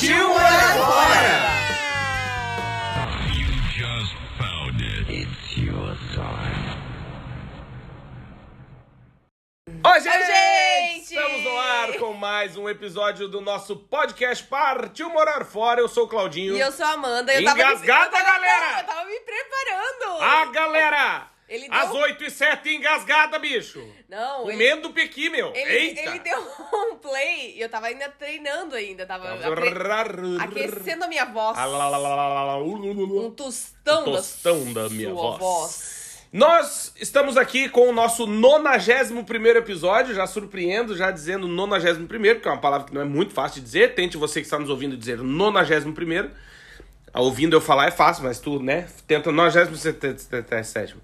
Partiu morar fora! Oi, gente! gente! Estamos no ar com mais um episódio do nosso podcast Partiu Morar Fora. Eu sou o Claudinho. E eu sou a Amanda. Eu Engasgada, tava, eu tava- galera! Eu tava me preparando. Ah, galera! Ele deu- Às 8 e 7 engasgada, bicho! Não, ele, Comendo pequi, meu! ele, Eita! ele deu um play e eu tava ainda treinando ainda. Tava apre- aquecendo a minha voz. Ah. Um tostão, Um tostão da, da minha sua voz. Nós estamos aqui com o nosso 91 episódio, já surpreendo, já dizendo 91, que é uma palavra que não é muito fácil de dizer. Tente você que está nos ouvindo dizer 91. Ouvindo eu falar é fácil, mas tu, né? Tenta 97.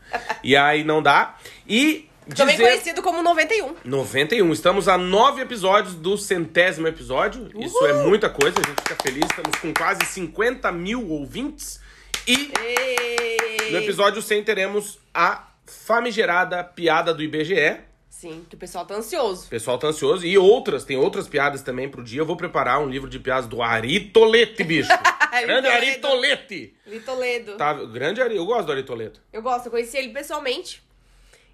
E aí não dá. E Também dizer... conhecido como 91. 91. Estamos a nove episódios do centésimo episódio. Isso é muita coisa, a gente fica feliz. Estamos com quase 50 mil ouvintes. E Ei. no episódio 100 teremos a famigerada piada do IBGE. Sim, que o pessoal tá ansioso. O pessoal tá ansioso. E outras, tem outras piadas também pro dia. Eu vou preparar um livro de piadas do Ari Tolete, bicho. grande Ari Toledo. Tolete. Tá, grande Ari. Eu gosto do Ari Toledo. Eu gosto, eu conheci ele pessoalmente.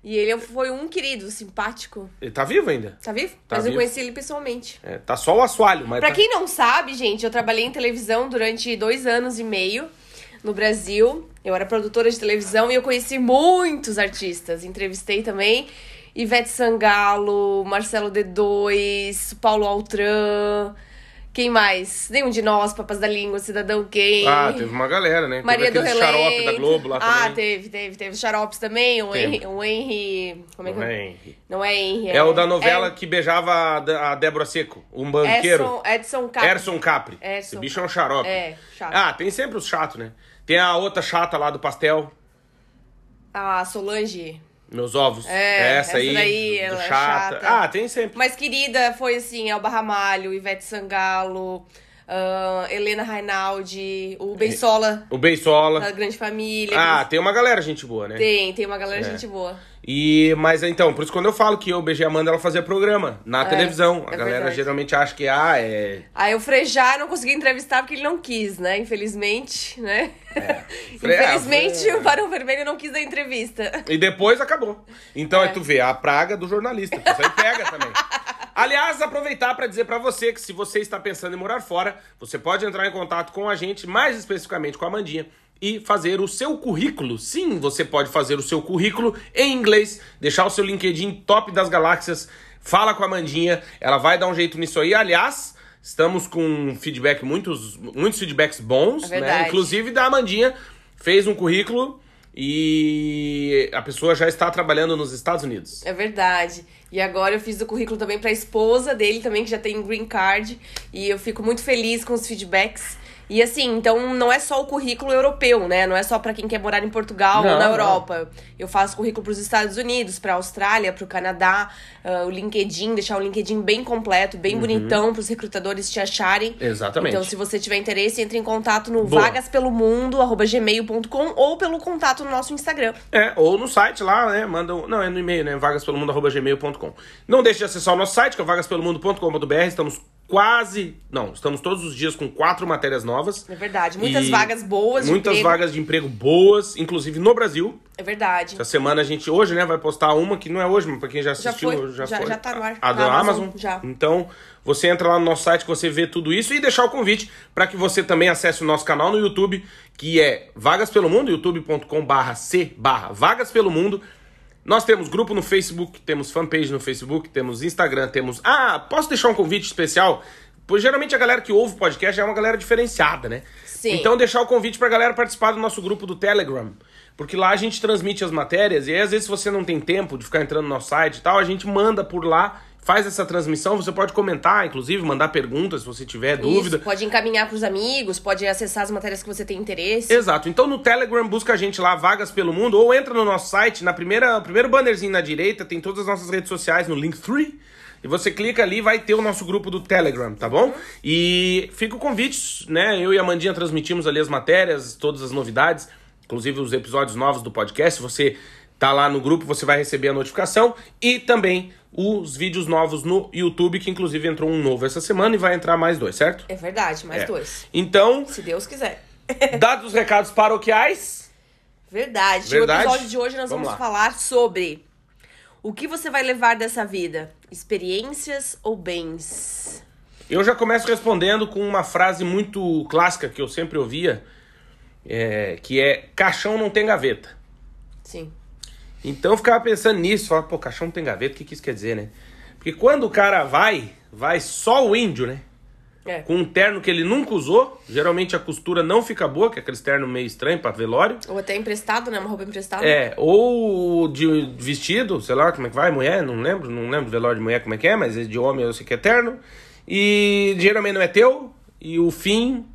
E ele foi um querido, simpático. Ele tá vivo ainda? Tá vivo? Tá Mas vivo. eu conheci ele pessoalmente. É, tá só o assoalho, mas Pra tá... quem não sabe, gente, eu trabalhei em televisão durante dois anos e meio no Brasil. Eu era produtora de televisão e eu conheci muitos artistas. Entrevistei também Ivete Sangalo, Marcelo D2, Paulo Altran. Quem mais? Nenhum de nós, Papas da Língua, Cidadão Quem. Ah, teve uma galera, né? Maria teve do Relento. xarope da Globo lá Ah, também. teve, teve. Teve os xaropes também. O Teve. Henry, o Henry... Como é que Não é? é, Henry. Não é Henry. É o da novela que beijava a Débora Seco, um banqueiro. Edson, Edson Capri. Erson Capri. Edson Esse bicho é um xarope. É, chato. Ah, tem sempre os chatos, né? Tem a outra chata lá do pastel, A Solange. Meus ovos. É, essa, essa aí, daí, do- do é chata. chata. Ah, tem sempre. Mais querida foi assim, Elba Ramalho, Ivete Sangalo, ah, Helena Rainaldi, o Bensola O Beisola. da Grande Família. Ah, tem uma galera gente boa, né? tem, tem uma galera É. gente boa. E, mas então, por isso quando eu falo que eu beijei a Amanda, ela fazia programa na televisão. A é galera verdade. geralmente acha que, ah, é... Aí o Frejá não consegui entrevistar porque ele não quis, né? Infelizmente, né? Fre- ah, Infelizmente, Fre- o Barão Vermelho não quis dar entrevista. E depois acabou. Então, É. aí tu vê, a praga do jornalista. Isso aí pega também. Aliás, aproveitar para dizer para você que se você está pensando em morar fora, você pode entrar em contato com a gente, mais especificamente com a Mandinha, e fazer o seu currículo. Sim, você pode fazer o seu currículo em inglês, deixar o seu LinkedIn top das galáxias, fala com a Mandinha, ela vai dar um jeito nisso aí. Aliás, estamos com feedback, muitos, muitos feedbacks bons, É né? Inclusive da Amandinha, fez um currículo e a pessoa já está trabalhando nos Estados Unidos. É verdade. E agora eu fiz o currículo também pra esposa dele também, que já tem green card. E eu fico muito feliz com os feedbacks. E assim, então não é só o currículo europeu, né? Não é só pra quem quer morar em Portugal Não, ou na não. Europa. Eu faço currículo pros Estados Unidos, pra Austrália, pro Canadá, ah, o LinkedIn, deixar o LinkedIn bem completo, bem bonitão pros recrutadores te acharem. Uhum. Exatamente. Então, se você tiver interesse, entre em contato no vagaspelomundo@gmail.com ou pelo contato no nosso Instagram. É, ou no site lá, né? Manda um, Não, é no e-mail, né? vagaspelomundo.gmail.com. Não deixe de acessar o nosso site, que é vagaspelomundo.com.br. Estamos quase. Não, estamos todos os dias com quatro matérias novas. É verdade. Muitas vagas boas de Muitas emprego. vagas de emprego boas, inclusive no Brasil. É verdade. Essa semana a gente, hoje, né, vai postar uma que não é hoje, mas pra quem já Já assistiu, foi, já, já- foi. já tá no ar. A da Amazon, Amazon. já. Então, você entra lá no nosso site que você vê tudo isso e deixar o convite para que você também acesse o nosso canal no YouTube, que é Vagas pelo Mundo, youtube.com/barra c barra Vagas pelo Mundo. Nós temos grupo no Facebook, temos fanpage no Facebook, temos Instagram, temos. Ah, posso deixar um convite especial? Pois geralmente a galera que ouve o podcast é uma galera diferenciada, né? Sim. Então deixar o convite pra galera participar do nosso grupo do Telegram. Porque lá a gente transmite as matérias e aí, às vezes se você não tem tempo de ficar entrando no nosso site e tal, a gente manda por lá, faz essa transmissão, você pode comentar, inclusive, mandar perguntas se você tiver Isso, dúvida. pode encaminhar pros amigos, pode acessar as matérias que você tem interesse. Exato. Então no Telegram busca a gente lá, Vagas pelo Mundo, ou entra no nosso site, na primeira, primeiro bannerzinho na direita, tem todas as nossas redes sociais no Linktree. E você clica ali vai ter o nosso grupo do Telegram, tá bom? E fica o convite, né? Eu e a Mandinha transmitimos ali as matérias, todas as novidades, inclusive os episódios novos do podcast. Se você tá lá no grupo, você vai receber a notificação. E também os vídeos novos no YouTube, que inclusive entrou um novo essa semana e vai entrar mais dois, certo? É verdade, mais É. dois. Então, Se Deus quiser. dados os recados paroquiais. Verdade. Verdade? O episódio de hoje nós Vamos vamos, falar sobre o que você vai levar dessa vida: experiências ou bens? Eu já começo respondendo com uma frase muito clássica que eu sempre ouvia, é, que é caixão não tem gaveta. Sim. Então eu ficava pensando nisso, falava, pô, caixão não tem gaveta, o que, que isso quer dizer, né? Porque quando o cara vai, vai só o índio, né? É. Com um terno que ele nunca usou, geralmente a costura não fica boa, que é aquele terno meio estranho pra velório. Ou até emprestado, né? Uma roupa emprestada. É, ou de vestido, sei lá como é que vai, mulher, não lembro, não lembro velório de mulher como é que é, mas de homem eu sei que é terno. E geralmente não é teu, e o fim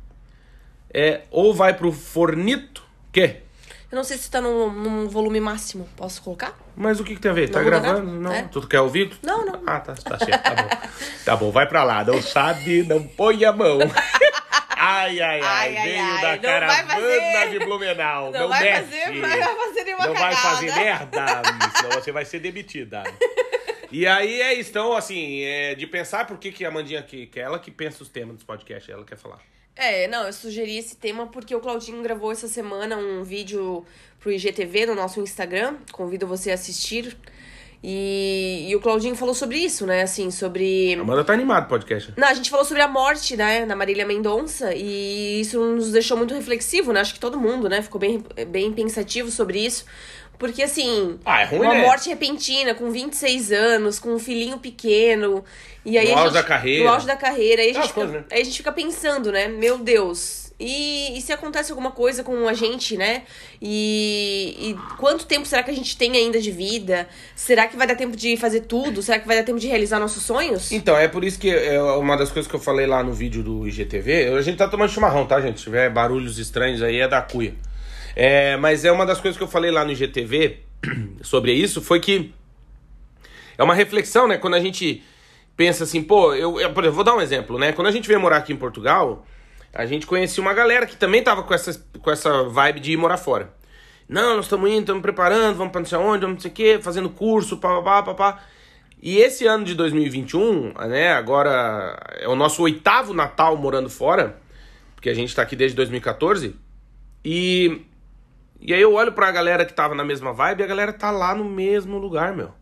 é ou vai pro fornito, quê? Eu não sei se tá num, num volume máximo. Posso colocar? Mas o que, que tem a ver? tá muda gravando? nada? Não. É. Tu quer ouvir? Não, não. Ah, tá, tá certo, tá bom. tá bom, vai pra lá. Não sabe, não põe a mão. Ai, ai, ai, Ai, veio ai, da não vai caravana fazer. de Blumenau. Não, Não, vai mexe. fazer, não vai fazer nenhuma Não vai cagada. fazer merda, senão você vai ser demitida. E aí é isso, então, assim, é de pensar por que, que a Mandinha aqui, que é ela que pensa os temas dos podcasts, ela quer falar. É, não, eu sugeri esse tema porque o Claudinho gravou essa semana um vídeo pro IGTV no nosso Instagram. Convido você a assistir. E, e o Claudinho falou sobre isso, né? Assim, sobre. A Amanda tá animada o podcast. Não, a gente falou sobre a morte, né, na Marília Mendonça, e isso nos deixou muito reflexivo, né? Acho que todo mundo, né, ficou bem, bem pensativo sobre isso. Porque, assim, Ah, é ruim, uma né? morte repentina, com 26 anos, com um filhinho pequeno. E aí No a auge gente- da carreira. No auge da carreira. Aí a, Aquelas gente fica, coisas, né? aí a gente fica pensando, né? Meu Deus. E, e se acontece alguma coisa com a gente, né? E, e quanto tempo será que a gente tem ainda de vida? Será que vai dar tempo de fazer tudo? Será que vai dar tempo de realizar nossos sonhos? Então, é por isso que é uma das coisas que eu falei lá no vídeo do IGTV. A gente tá tomando chimarrão, tá, gente? Se tiver barulhos estranhos aí, é da cuia. É, mas é uma das coisas que eu falei lá no IGTV sobre isso, foi que é uma reflexão, né? Quando a gente pensa assim, pô, eu, eu exemplo, vou dar um exemplo, né? Quando a gente veio morar aqui em Portugal, a gente conhecia uma galera que também tava com essa, com essa vibe de ir morar fora. Não, nós estamos indo, estamos preparando, vamos pra não sei onde, vamos não sei o quê, fazendo curso, papapá, papá. E esse ano de 2021, né, agora é o nosso oitavo Natal morando fora, porque a gente tá aqui desde 2014, e, e aí eu olho pra galera que tava na mesma vibe e a galera tá lá no mesmo lugar, meu.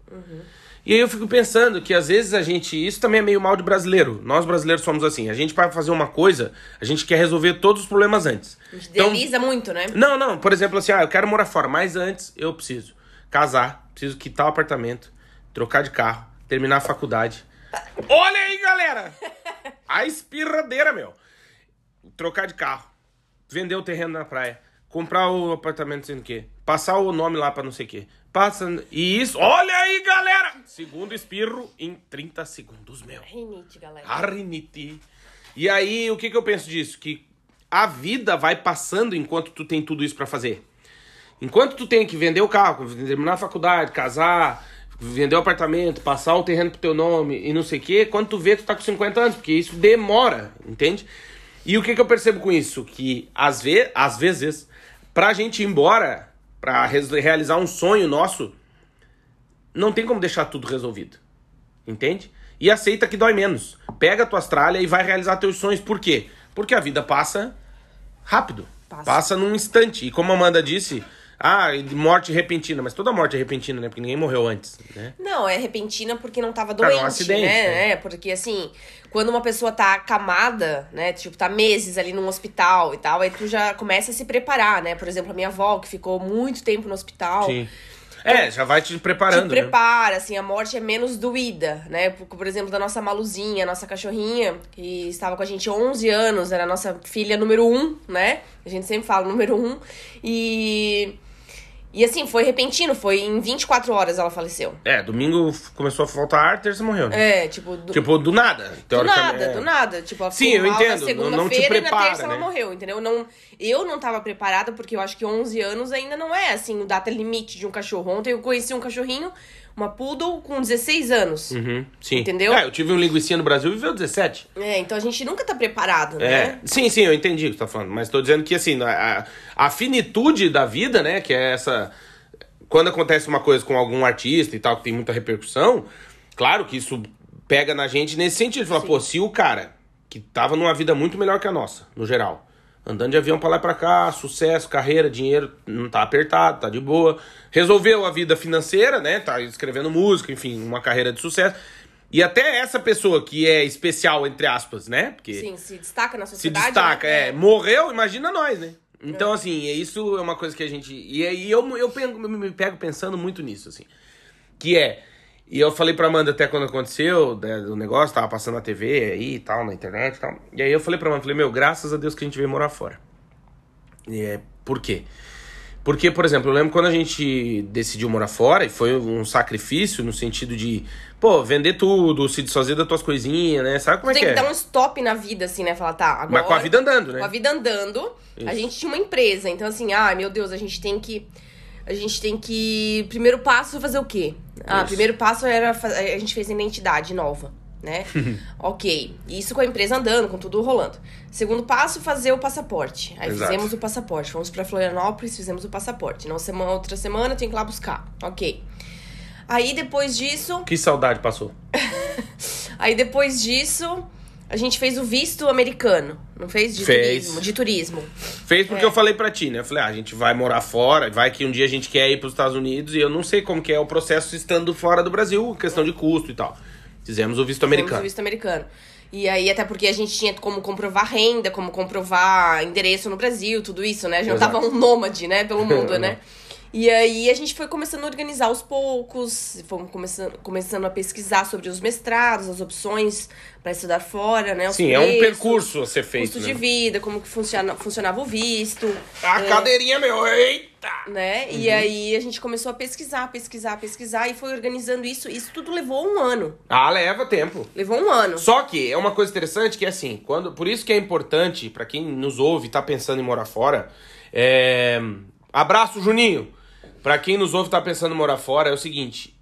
E aí eu fico pensando que às vezes a gente. Isso também é meio mal de brasileiro. Nós brasileiros somos assim. A gente, para fazer uma coisa, a gente quer resolver todos os problemas antes. A gente Então, idealiza muito, né? não, não. Por exemplo, assim, ah, eu quero morar fora, mas antes eu preciso casar, preciso quitar o apartamento, trocar de carro, terminar a faculdade. Olha aí, galera! A espirradeira, meu. Trocar de carro, vender o terreno na praia, comprar o apartamento sem o quê, passar o nome lá pra não sei o quê. Passa. E isso. Olha aí, galera! Segundo espirro em 30 segundos, meu. Rinite, galera. Arrinite. E aí, o que, que eu penso disso? Que a vida vai passando enquanto tu tem tudo isso pra fazer. Enquanto tu tem que vender o carro, terminar a faculdade, casar, vender o apartamento, passar o terreno pro teu nome e não sei o quê, quando tu vê, tu tá com 50 anos, porque isso demora, entende? E o que, que eu percebo com isso? Que às, ve às vezes, pra gente ir embora, pra realizar um sonho nosso, não tem como deixar tudo resolvido. Entende? E aceita que dói menos. Pega a tua tralha e vai realizar teus sonhos. Por quê? Porque a vida passa rápido. Passa. Passa, num instante. E como a Amanda disse, ah, morte repentina. Mas toda morte é repentina, né? Porque ninguém morreu antes, né? Não, é repentina porque não tava Tá, doente, acidente, né? né? É, porque assim, quando uma pessoa tá acamada, né? Tipo, tá meses ali num hospital e tal, aí tu já começa a se preparar, né? Por exemplo, a minha avó, que ficou muito tempo no hospital. Sim. É, já vai te preparando, Te né? prepara, assim, a morte é menos doída, né? Por, por exemplo, da nossa Maluzinha, a nossa cachorrinha, que estava com a gente 11 anos, era a nossa filha número um, né? A gente sempre fala número um. E, E assim, foi repentino, foi em 24 horas ela faleceu. É, domingo começou a faltar ar, terça morreu. Né? É, tipo, do, Tipo, do nada. do nada, é. do nada. Tipo, ela Sim, eu na entendo, não- não te segunda-feira e na prepara, terça né? ela morreu, entendeu? Não, eu não tava preparada porque eu acho que 11 anos ainda não é, assim, o data limite de um cachorro. Ontem eu conheci um cachorrinho, uma poodle, com 16 anos. Uhum, sim. Entendeu? É, eu tive um linguicinha no Brasil e viveu 17. É, então a gente nunca tá preparado, É, né? sim, sim, eu entendi o que você tá falando. Mas tô dizendo que, assim, a, a finitude da vida, né, que é essa... Quando acontece uma coisa com algum artista e tal, que tem muita repercussão, claro que isso pega na gente nesse sentido. Fala, Sim. pô, se o cara que tava numa vida muito melhor que a nossa, no geral, andando de avião pra lá e pra cá, sucesso, carreira, dinheiro, não tá apertado, tá de boa, resolveu a vida financeira, né, tá escrevendo música, enfim, uma carreira de sucesso. E até essa pessoa que é especial, entre aspas, né? Porque Sim, se destaca na se sociedade. destaca, né? é. Morreu, imagina nós, né? Então, assim, isso é uma coisa que a gente. E aí eu, eu, pego- me pego pensando muito nisso, assim. Que é. E eu falei pra Amanda até quando aconteceu, né, o negócio, tava passando na TV aí e tal, na internet e tal. E aí eu falei pra Amanda, falei, meu, graças a Deus que a gente veio morar fora. E é, por quê? Porque, por exemplo, eu lembro quando a gente decidiu morar fora, e foi um sacrifício no sentido de, pô, vender tudo, se desfazer das tuas coisinhas, né? Sabe como é Tem que que é? dar um stop na vida, assim, né? Falar, tá, agora... Mas com a vida andando, né? Com a vida andando, a gente tinha uma empresa. Então, assim, ai, meu Deus, a gente tem que... A gente tem que... Primeiro passo, fazer o quê? Ah, Isso. primeiro passo era... A gente fez identidade nova, né? ok. Isso com a empresa andando, com tudo rolando. Segundo passo, fazer o passaporte. Aí Exato. fizemos o passaporte. Fomos pra Florianópolis, fizemos o passaporte. Na semana, outra semana, tem que ir lá buscar. Ok. Aí, depois disso... Que saudade passou. Aí depois disso, a gente fez o visto americano, não fez? De Fez. turismo. De turismo. Fez porque eu falei pra ti, né? Eu falei, ah, a gente vai morar fora, vai que um dia a gente quer ir pros Estados Unidos e eu não sei como que é o processo estando fora do Brasil, questão de custo e tal. Fizemos o visto Fizemos americano. o visto americano. E aí, até porque a gente tinha como comprovar renda, como comprovar endereço no Brasil, tudo isso, né? A gente não Exato. tava um nômade, né, pelo mundo, né? E aí a gente foi começando a organizar aos poucos, fomos começando, começando a pesquisar sobre os mestrados, as opções para estudar fora, né? os Sim, é um preços, percurso a ser feito. Custo né? de vida, como que funciona, funcionava o visto. A cadeirinha, meu, eita! né? E Uhum. aí a gente começou a pesquisar, pesquisar, pesquisar e foi organizando isso. Isso tudo levou um ano. Ah, leva tempo. Levou um ano. Só que é uma coisa interessante que assim, quando, por isso que é importante pra quem nos ouve e tá pensando em morar fora, é, abraço Juninho. Pra quem nos ouve e tá pensando em morar fora é o seguinte,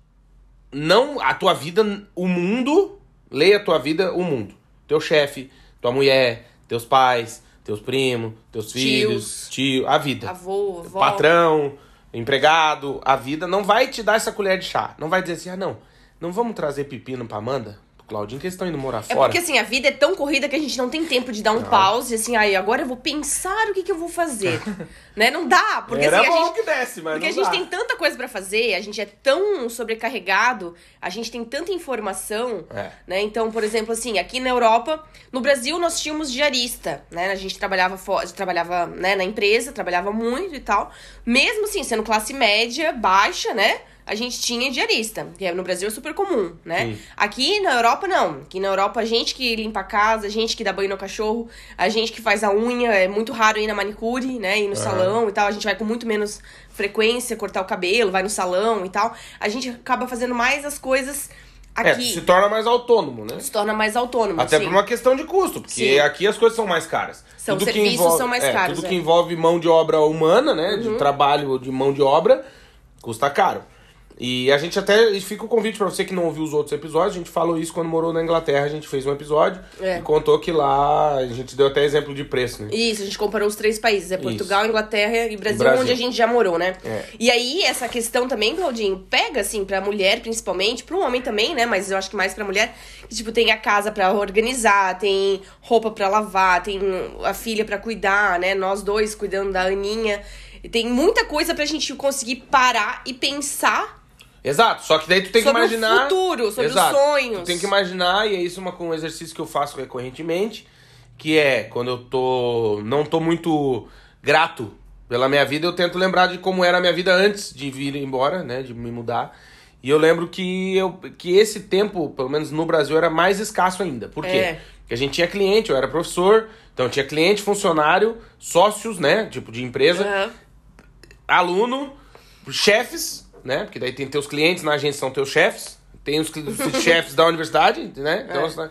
não a tua vida, o mundo, leia a tua vida, o mundo. Teu chefe, tua mulher, teus pais, teus primos, teus Tios. filhos, tio, a vida Avô, avó. patrão, empregado, a vida não vai te dar essa colher de chá. Não vai dizer assim, ah, não, não vamos trazer pepino pra Amanda, Claudinho, que eles estão indo morar É fora. porque assim, a vida é tão corrida que a gente não tem tempo de dar um pause, assim, aí agora eu vou pensar o que, que eu vou fazer. né? Não dá, porque Era assim, a bom gente. que desse, mas Porque não a gente dá. tem tanta coisa pra fazer, a gente é tão sobrecarregado, a gente tem tanta informação, É. né? Então, por exemplo, assim, aqui na Europa, no Brasil nós tínhamos diarista, né? A gente trabalhava fora, trabalhava, né, na empresa, trabalhava muito e tal. Mesmo assim, sendo classe média, baixa, né? A gente tinha diarista, que no Brasil é super comum, né? Sim. Aqui na Europa, não. Aqui na Europa, a gente que limpa a casa, a gente que dá banho no cachorro, a gente que faz a unha, é muito raro ir na manicure, né? Ir no salão e tal. A gente vai com muito menos frequência cortar o cabelo, vai no salão e tal. A gente acaba fazendo mais as coisas É, aqui. se torna mais autônomo, né? se torna mais autônomo. Até sim. por uma questão de custo, porque Sim. aqui as coisas são mais caras. São, Tudo que serviços envolve- são mais é, caros, Tudo é. que envolve mão de obra humana, né? Uhum. De trabalho de mão de obra, custa caro. E a gente até. e Fica o convite pra você que não ouviu os outros episódios. A gente falou isso quando morou na Inglaterra. A gente fez um episódio É. e contou que lá. A gente deu até exemplo de preço, né? Isso, a gente comparou os três países, é Portugal, Inglaterra e Brasil, Brasil. onde a gente já morou, né? É. E aí, essa questão também, Claudinho, pega, assim, pra mulher, principalmente, pro homem também, né? Mas eu acho que mais pra mulher, que, tipo, tem a casa pra organizar, tem roupa pra lavar, tem a filha pra cuidar, né? Nós dois cuidando da Aninha. E tem muita coisa pra gente conseguir parar e pensar Exato, só que daí tu tem Sobre o que imaginar. futuro, sobre os Exato. sonhos. Tu tem que imaginar, e é isso uma, um exercício que eu faço recorrentemente, que é quando eu tô. não tô muito grato pela minha vida, eu tento lembrar de como era a minha vida antes de vir embora, né? De me mudar. E eu lembro que, eu, que esse tempo, pelo menos no Brasil, era mais escasso ainda. Por quê? É. Porque a gente tinha cliente, eu era professor, então tinha cliente, funcionário, sócios, né? Tipo de empresa Aham. aluno chefes, né? Porque daí tem teus clientes na agência são teus chefes. Tem os, os chefes da universidade, né? Então, É.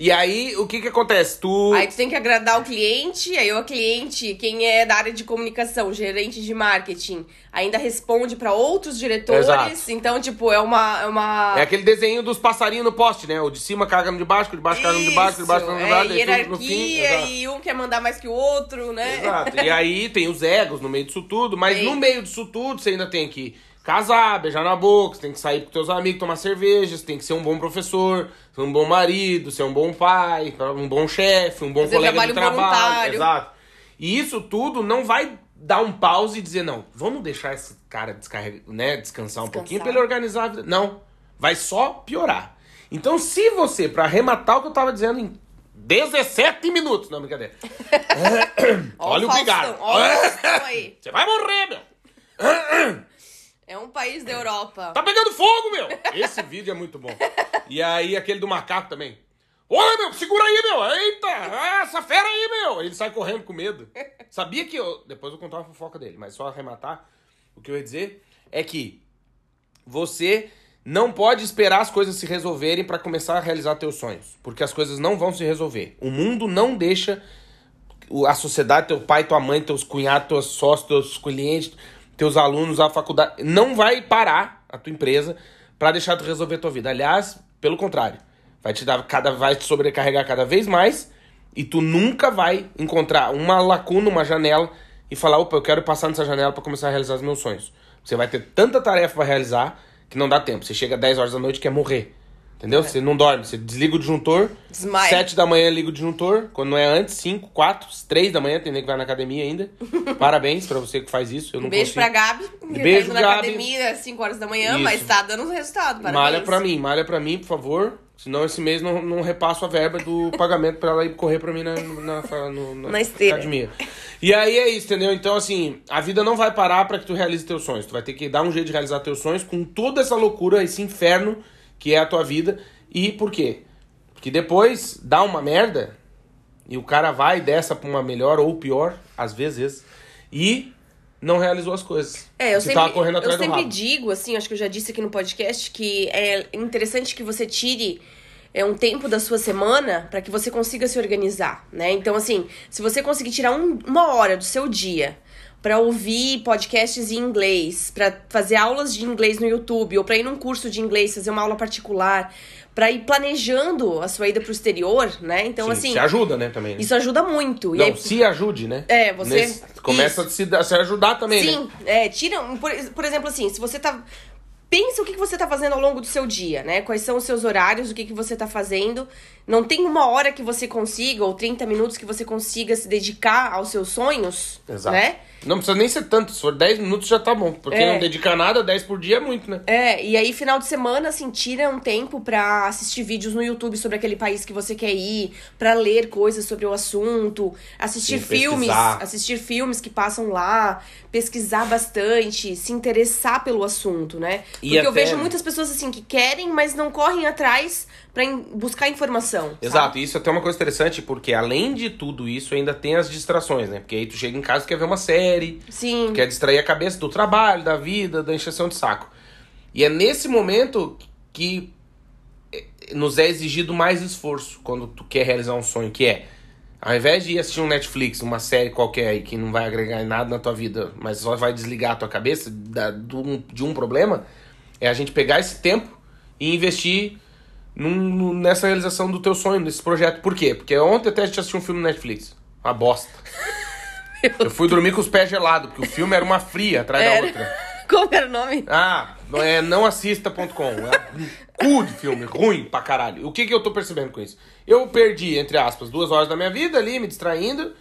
E aí, o que que acontece? Tu... Aí tu tem que agradar o cliente, aí o cliente, quem é da área de comunicação, gerente de marketing, ainda responde pra outros diretores. Exato. Então, tipo, é uma. É, uma... É aquele desenho dos passarinhos no poste, né? O de cima caga no de baixo, o de baixo caga no de baixo, o de baixo caga no de Isso, baixo. é fim, hierarquia exato. e um quer mandar mais que o outro, né? Exato. E aí tem os egos no meio disso tudo, mas Tem. no meio disso tudo você ainda tem que casar, beijar na boca, você tem que sair com teus amigos, tomar cerveja, você tem que ser um bom professor, ser um bom marido, ser um bom pai, um bom chefe, um bom Fazer colega de trabalho voluntário. Exato. E isso tudo não vai dar um pause e dizer, não, vamos deixar esse cara descarregar, né, descansar um Descansar. pouquinho pra ele organizar a vida. Não. Vai só piorar. Então, se você, pra arrematar o que eu tava dizendo em 17 minutos, não, brincadeira. Olha o Faustão. Olha o Faustão aí. Você vai morrer, meu! É um país da Europa. Tá pegando fogo, meu! Esse vídeo é muito bom. E aí, aquele do macaco também. Olha, meu, segura aí, meu! Eita! essa fera aí, meu! Ele sai correndo com medo. Sabia que eu. Depois eu vou contar uma fofoca dele, mas só arrematar. O que eu ia dizer é que você não pode esperar as coisas se resolverem pra começar a realizar teus sonhos. Porque as coisas não vão se resolver. O mundo não deixa a sociedade, teu pai, tua mãe, teus cunhados, teus sócios, teus clientes, teus alunos, a faculdade, não vai parar a tua empresa pra deixar tu resolver a tua vida. Aliás, pelo contrário, vai te dar cada vai te sobrecarregar cada vez mais e tu nunca vai encontrar uma lacuna, uma janela e falar, opa, eu quero passar nessa janela pra começar a realizar os meus sonhos. Você vai ter tanta tarefa pra realizar que não dá tempo. Você chega às 10 horas da noite e quer morrer. Entendeu? Você não dorme, você desliga o disjuntor, Desmaia. 7 da manhã liga o disjuntor, quando não é antes, 5, 4, 3 da manhã, tem nem que vai na academia ainda. Parabéns pra você que faz isso, eu não Um beijo consigo. pra Gabi, que Beijo, tá na Gabi. academia às 5 horas da manhã, Isso. mas tá dando resultado. Parabéns. Malha pra mim, malha pra mim, por favor. Senão esse mês não, não repasso a verba do pagamento pra ela ir correr pra mim na, na, no- na, Na academia. E aí é isso, entendeu? Então, assim, a vida não vai parar pra que tu realize teus sonhos. Tu vai ter que dar um jeito de realizar teus sonhos com toda essa loucura, esse inferno que é a tua vida. E por quê? Porque depois dá uma merda e o cara vai dessa pra uma melhor ou pior, às vezes, e não realizou as coisas. É, eu sempre, correndo eu atrás do sempre digo, assim, acho que eu já disse aqui no podcast, que é interessante que você tire é, um tempo da sua semana para que você consiga se organizar, né? Então, assim, se você conseguir tirar um- uma hora do seu dia para ouvir podcasts em inglês, para fazer aulas de inglês no YouTube, ou para ir num curso de inglês, fazer uma aula particular, para ir planejando a sua ida pro exterior, né? Então, Sim, assim, se ajuda, né, também. né? isso ajuda muito. e Não, aí, se ajude, né? É, você- Nesse- começa a se, se ajudar também, né? Sim, é, tira, por, por exemplo, assim, se você tá. Pensa o que, que você tá fazendo ao longo do seu dia, né? Quais são os seus horários, o que, que você tá fazendo. Não tem uma hora que você consiga, ou 30 minutos que você consiga se dedicar aos seus sonhos, Exato. né? Não precisa nem ser tanto, se for 10 minutos já tá bom. Porque É. não dedicar nada, 10 por dia é muito, né? É, e aí final de semana, assim, tira um tempo pra assistir vídeos no YouTube sobre aquele país que você quer ir, pra ler coisas sobre o assunto, assistir Sim, filmes, pesquisar. assistir filmes que passam lá, pesquisar bastante, se interessar pelo assunto, né? E Porque eu até- vejo muitas pessoas assim que querem, mas não correm atrás pra in- buscar informação. Exato, sabe? isso é até uma coisa interessante, porque além de tudo isso, ainda tem as distrações, né? Porque aí tu chega em casa e quer ver uma série, Sim. quer distrair a cabeça do trabalho, da vida, da encheção de saco. E é nesse momento que eh, nos é exigido mais esforço quando tu quer realizar um sonho, que é ao invés de ir assistir um Netflix, uma série qualquer aí que não vai agregar em nada na tua vida, mas só vai desligar a tua cabeça da, do- de um problema, é a gente pegar esse tempo e investir num- nessa realização do teu sonho, nesse projeto. Por quê? Porque ontem até a gente assistiu um filme no Netflix. Uma bosta. Eu fui dormir com os pés gelados, porque o filme era uma fria atrás da Era. outra. Como era o nome? Ah, não é nãoassista.com. É um cu de filme, ruim pra caralho. O que, que eu tô percebendo com isso? Eu perdi, entre aspas, duas horas da minha vida ali, me distraindo.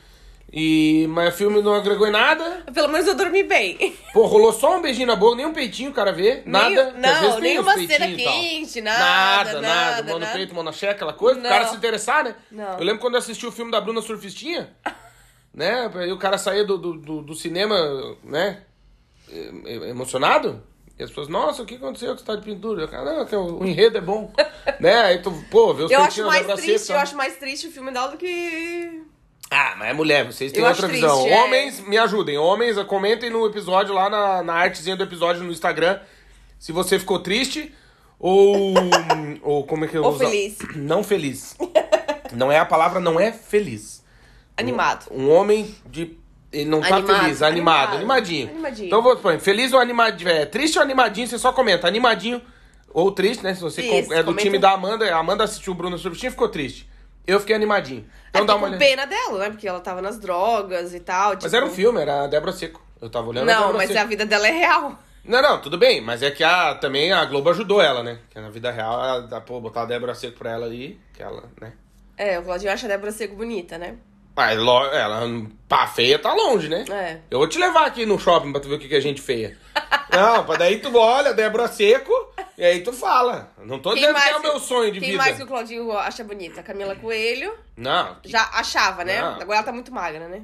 E, mas o filme não agregou em nada. Pelo menos eu dormi bem. Pô, rolou só um beijinho na boca, nem um peitinho o cara vê. Nada. Nem- não, nenhuma cena e quente, nada, Nada, nada. nada, Mão no nada. peito, mão na checa, aquela coisa. O Não. cara se interessar, né? Não. Eu lembro quando eu assisti o filme da Bruna Surfistinha. né? Aí o cara saía do, do, do, do cinema, né? Emocionado. E as pessoas, nossa, o que aconteceu que você tá de pintura? Eu, cara, não, que o, o enredo é bom. né? Aí tu, pô, vê os Eu acho mais triste, eu tá? acho mais triste o filme dela do que. Ah, mas é mulher, vocês têm Eu acho outra visão. triste, é. Homens, me ajudem. Homens, comentem no episódio lá na, na artezinha do episódio no Instagram se você ficou triste ou. ou como é que eu Ou uso? feliz. Não feliz. Não é a palavra, não é feliz. Animado. Um homem de. Ele não tá Animado, feliz, animado, animado, animadinho. animadinho. Então vou por feliz ou animadinho. É, triste ou animadinho, você só comenta. Animadinho ou triste, né? Se você Isso, com- é do comenta. time da Amanda, a Amanda assistiu o Bruno Surfistinha e ficou triste. Eu fiquei animadinho. Então é, dá uma com olhada. pena dela, né? Porque ela tava nas drogas e tal. Mas tipo- era um filme, era a Débora Seco. Eu tava olhando a Não, Débora mas Seco. a vida dela é real. Não, não, tudo bem. Mas é que a, também a Globo ajudou ela, né? Que na vida real, ela, dá, pô, botar a Débora Seco pra ela ali, que ela, né? É, o Claudinho acha a Débora Seco bonita, né? Mas ela, pá, feia tá longe, né? É. Eu vou te levar aqui no shopping pra tu ver o que, que é gente feia. Não, pra daí tu olha, Débora Seco, e aí tu fala. Não tô dizendo que é o meu sonho de quem vida. mais que o Claudinho acha bonita? Camila Coelho. Não, Já achava, né? Não. Agora ela tá muito magra, né?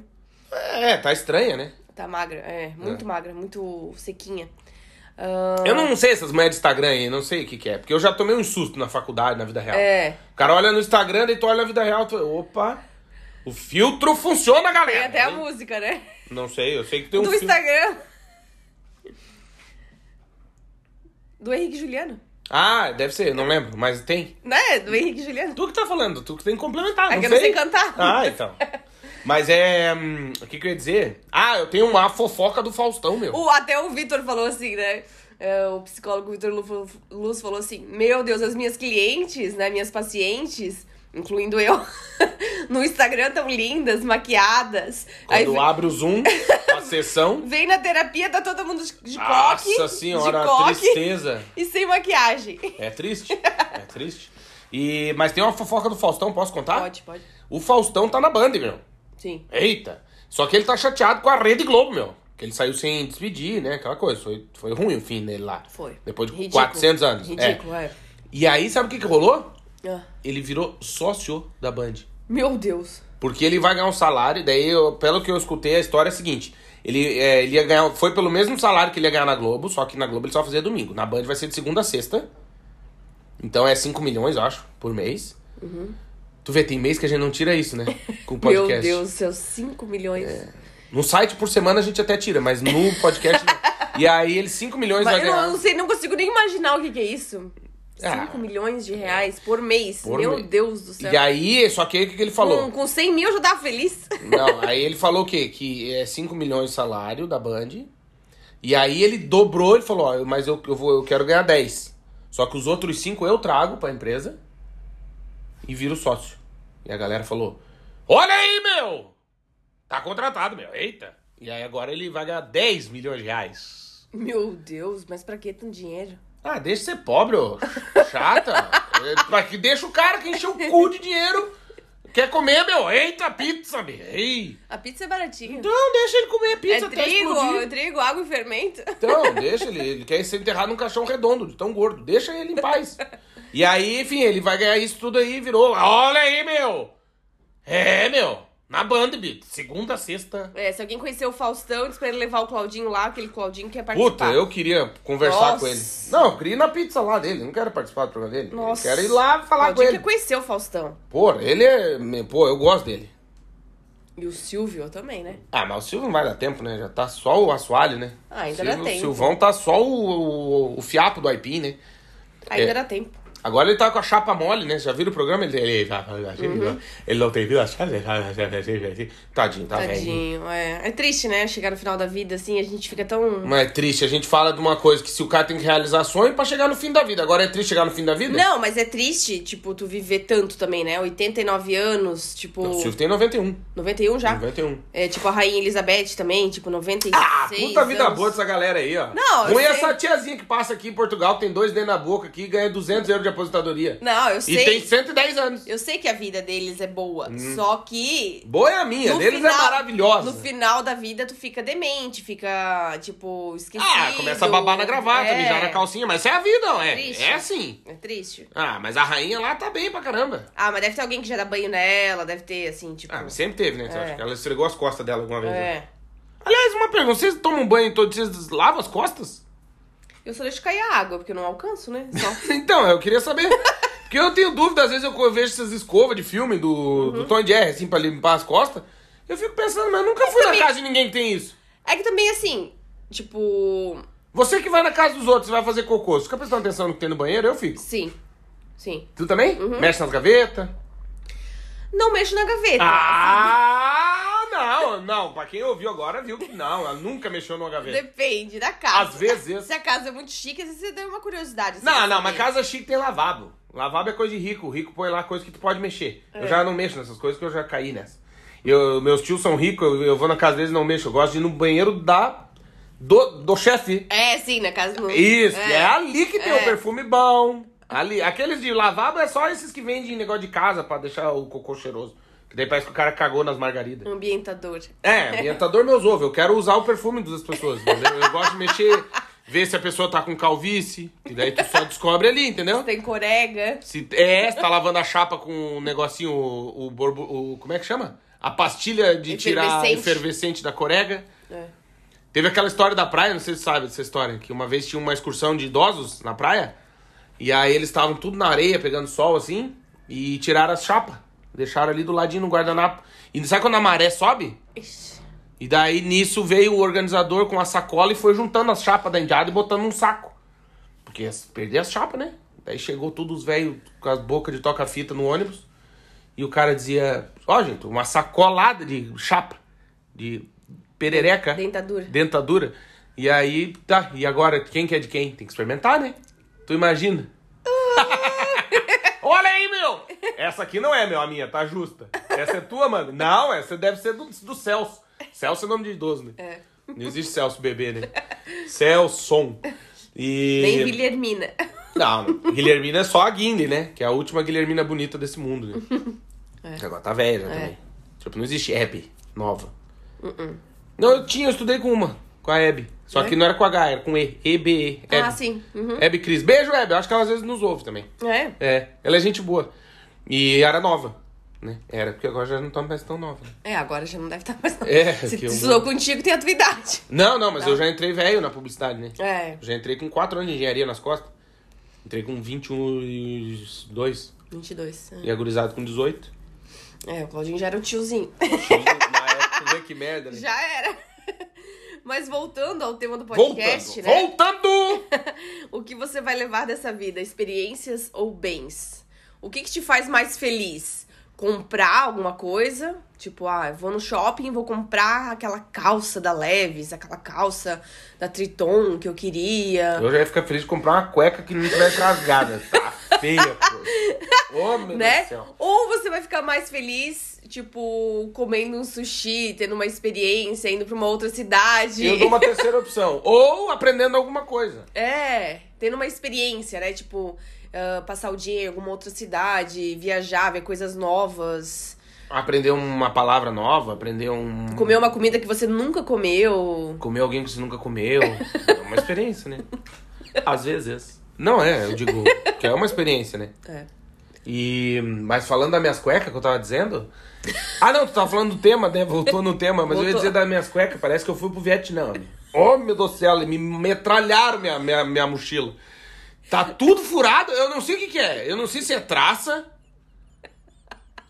é, tá estranha, né? Tá magra, é. Muito magra, muito sequinha. Ah, Eu não sei essas mulheres de Instagram aí, não sei o que, que é. Porque eu já tomei um susto na faculdade, na vida real. É. O cara olha no Instagram, daí tu olha na vida real, tu... opa, o filtro funciona, galera. Tem até a Hein? música, né? Não sei, eu sei que tem um Do filtro. Instagram. Do Henrique Juliano. Ah, deve ser, não lembro, mas tem. Né? Do Henrique Juliano. Tu que tá falando, tu que tem que complementar, É não que eu não sei. sei cantar. Ah, então. Mas é. hum, o que, que eu ia dizer? Ah, eu tenho uma fofoca do Faustão, meu. O, até o Vitor falou assim, né? É, o psicólogo Vitor Lu- Luz falou assim: Meu Deus, as minhas clientes, né? Minhas pacientes, incluindo eu, no Instagram tão lindas, maquiadas. Aí Quando vem- abre o Zoom, a sessão. vem na terapia, tá todo mundo de de coque. Nossa senhora, de coque tristeza. E sem maquiagem. É triste. É triste. E, mas tem uma fofoca do Faustão, posso contar? Pode, pode. O Faustão tá na Band, meu. Sim. Eita! Só que ele tá chateado com a Rede Globo, meu. Que ele saiu sem despedir, né? Aquela coisa. Foi, foi ruim o fim dele lá. Foi. Depois de Ridículo. 400 anos. É. Ridículo, é. E aí, sabe o que, que rolou? Ah, Ele virou sócio da Band. Meu Deus. Porque ele vai ganhar um salário, daí, eu- pelo que eu escutei, a história é a seguinte: ele, é, ele ia ganhar. Foi pelo mesmo salário que ele ia ganhar na Globo, só que na Globo ele só fazia domingo. Na Band vai ser de segunda a sexta. Então é 5 milhões, eu acho, por mês. Tu vê, tem mês que a gente não tira isso, né? Com o podcast. Meu Deus do céu, 5 milhões. No site por semana a gente até tira, mas no podcast. não. e aí ele 5 milhões Mas vai eu ganhar. não, não sei, não consigo nem imaginar o que, que é isso. Ah. 5 milhões de reais por mês. Por Meu mês. Deus do céu. E aí, só que aí o que, que ele falou? Com, com 100 mil eu já tava feliz. Não, aí ele falou o quê? Que é 5 milhões de salário da Band. E aí ele dobrou, ele falou, ó, mas eu, eu, vou, eu quero ganhar 10. Só que os outros 5 eu trago pra empresa e viro sócio. E a galera falou, olha aí, meu! Tá contratado, meu. Eita! E aí agora ele vai ganhar 10 milhões de reais. Meu Deus, mas pra que tanto dinheiro? Ah, deixa de ser pobre, ô. Chata. É, pra que deixa o cara que encheu o cu de dinheiro. Quer comer, meu? Eita, pizza, meu. Ei. A pizza é baratinha. Então, deixa ele comer é pizza até trigo, explodir. é trigo, água e fermento. Então, deixa ele. Ele quer ser enterrado num caixão redondo, de tão gordo. Deixa ele em paz. E aí, enfim, ele vai ganhar isso tudo aí, virou. Olha aí, meu! É, meu! Na Band, Bit. Segunda, sexta. É, se alguém conhecer o Faustão, diz pra ele levar o Claudinho lá, aquele Claudinho que quer participar. Puta, eu queria conversar Nossa. com ele. Não, eu queria ir na pizza lá dele. Não quero participar do programa dele. Nossa. Eu quero ir lá falar com Claudinho ele. quer conhecer o Faustão. Pô, ele é. Pô, eu gosto dele. E o Silvio também, né? Ah, mas o Silvio não vai dar tempo, né? Já tá só o assoalho, né? Ah, ainda Silvio, dá tempo. O Silvão tá só o, o, o fiapo do aipim, né? Ainda É. dá tempo. Agora ele tá com a chapa mole, né? Já viram o programa? Ele, ele, Uhum. ele não tem vida. Tadinho, tá velho. Tadinho, é. É triste, né? Chegar no final da vida, assim, a gente fica tão... Mas é triste, a gente fala de uma coisa que se o cara tem que realizar sonho pra chegar no fim da vida. Agora é triste chegar no fim da vida? Não, mas é triste, tipo, tu viver tanto também, né? 89 anos, tipo... O Silvio tem 91. 91 já? 91. É, tipo, a Rainha Elizabeth também, tipo, 96 Ah, puta vida anos. boa dessa galera aí, ó. Não, Ruim é sei. essa tiazinha que passa aqui em Portugal, tem dois dedos na boca aqui e ganha 200 euros de aposentadoria. Não, eu E sei. tem 110 anos. Eu sei que a vida deles é boa, só que... Boa é a minha, deles é final- maravilhosa. No final da vida, tu fica demente, fica, tipo, esquecido. Ah, começa a babar na gravata, é. mijar na calcinha, mas isso é a vida, não é? Triste. É assim. É triste. Ah, mas a rainha lá tá bem pra caramba. Ah, mas deve ter alguém que já dá banho nela, deve ter, assim, tipo... Ah, mas sempre teve, né? É. ela esfregou as costas dela alguma vez. né? É. Aliás, uma pergunta: vocês tomam banho todos vocês lavam as costas? Eu só deixo cair a água, porque eu não alcanço, né? Então, eu queria saber. Porque eu tenho dúvida, às vezes eu vejo essas escovas de filme do, Uhum. do Tom Jerry, assim, pra limpar as costas. Eu fico pensando, mas eu nunca fui também- na casa de ninguém que tem isso. É que também, assim, tipo. Você que vai na casa dos outros e vai fazer cocô, você fica prestando atenção no que tem no banheiro? Eu fico. Sim. Sim. Tu também? Uhum. Mexe nas gavetas? Não mexo na gaveta. Ah, não, não. Pra quem ouviu agora, viu que não. Ela nunca mexeu numa gaveta. Depende da casa. Às vezes. Se a casa é muito chique, às vezes você tem uma curiosidade. assim, Não, pra não, mas casa chique tem lavabo. Lavabo é coisa de rico. O rico põe lá coisa que tu pode mexer. É. Eu já não mexo nessas coisas que eu já caí nessa. Eu, meus tios são ricos, eu, eu vou na casa deles e não mexo. Eu gosto de ir no banheiro da, do, do chefe. É, sim, na casa do. Isso, é. ali que tem É. o perfume bom. Ali, aqueles de lavabo é só esses que vendem negócio de casa pra deixar o cocô cheiroso. Que daí parece que o cara cagou nas margaridas. Ambientador. É, ambientador meus ovos. Eu quero usar o perfume das pessoas, entendeu? Eu gosto de mexer, ver se a pessoa tá com calvície. E daí tu só descobre ali, entendeu? Tem corega. Se é, se tá lavando a chapa com o negocinho, o, o, borbo, o como é que chama? A pastilha de tirar Efervescente. efervescente da corega. É. Teve aquela história da praia, não sei se você sabe dessa história, que uma vez tinha uma excursão de idosos na praia, e aí eles estavam tudo na areia, pegando sol assim, e tiraram as chapas. Deixaram ali do ladinho no guardanapo. E sabe quando a maré sobe? Ixi. E daí nisso veio o organizador com a sacola e foi juntando as chapas da indiada e botando num saco. Porque perder as chapas, né? Daí chegou todos os velhos com as bocas de toca-fita no ônibus. E o cara dizia: Ó, gente, uma sacolada de chapa, de perereca, Dentadura. dentadura. E aí, tá. E agora, quem que é de quem? Tem que experimentar, né? Tu imagina? Essa aqui não é, meu, a minha, tá justa. Essa é tua, mano. Não, essa deve ser do, do Celso. Celso é nome de idoso, né? É. Não existe Celso bebê, né? Celson. E. Nem Guilhermina. Não. Guilhermina é só a Guindy, né? Que é a última Guilhermina bonita desse mundo, né? Que Agora tá velha É. também. Tipo, não existe Hebe nova. Não, eu tinha, eu estudei com uma, com a Hebe. Só É? que não era com H, era com E. E-B-E. Ah, sim. Uhum. Hebe Cris. Beijo, Hebe. Eu acho que ela às vezes nos ouve também. É. É, ela é gente boa. E era nova, né? Era, porque agora já não tá mais tão nova. né? É, agora já não deve estar mais. não. É, Se eu- estudou contigo, tem a tua idade. Não, não, mas eu já entrei velho na publicidade, né? É. Eu já entrei com 4 anos de engenharia nas costas. Entrei com 22 22. e agorizado com 18. É, o Claudinho já era um tiozinho. Na época, que merda, né? já era. Mas voltando ao tema do podcast, Voltando! né? Voltando! O que você vai levar dessa vida? Experiências ou bens? O que, que te faz mais feliz? Comprar alguma coisa? Tipo, ah, vou no shopping e vou comprar aquela calça da Leves, aquela calça da Triton que eu queria. Eu já ia ficar feliz de comprar uma cueca que não tivesse rasgada. Tá feia, pô. Ô, meu né? Deus do céu. Ou você vai ficar mais feliz, tipo, comendo um sushi, tendo uma experiência, indo pra uma outra cidade. Eu dou uma terceira opção. Ou aprendendo alguma coisa. É, tendo uma experiência, né? Tipo, ah, passar o dia em alguma outra cidade, viajar, ver coisas novas, Aprender uma palavra nova, aprender um. comer uma comida que você nunca comeu. Comer alguém que você nunca comeu. É uma experiência, né? Às vezes. Não é, eu digo que é uma experiência, né? É. E. Mas falando das minhas cuecas que eu tava dizendo. Ah, não, tu tava falando do tema, né? Voltou no tema, mas eu ia Voltou. dizer das minhas cuecas, parece que eu fui pro Vietnã. Oh, meu Deus do céu, me metralharam minha, minha, minha mochila. Tá tudo furado, eu não sei o que, que é. Eu não sei se é traça.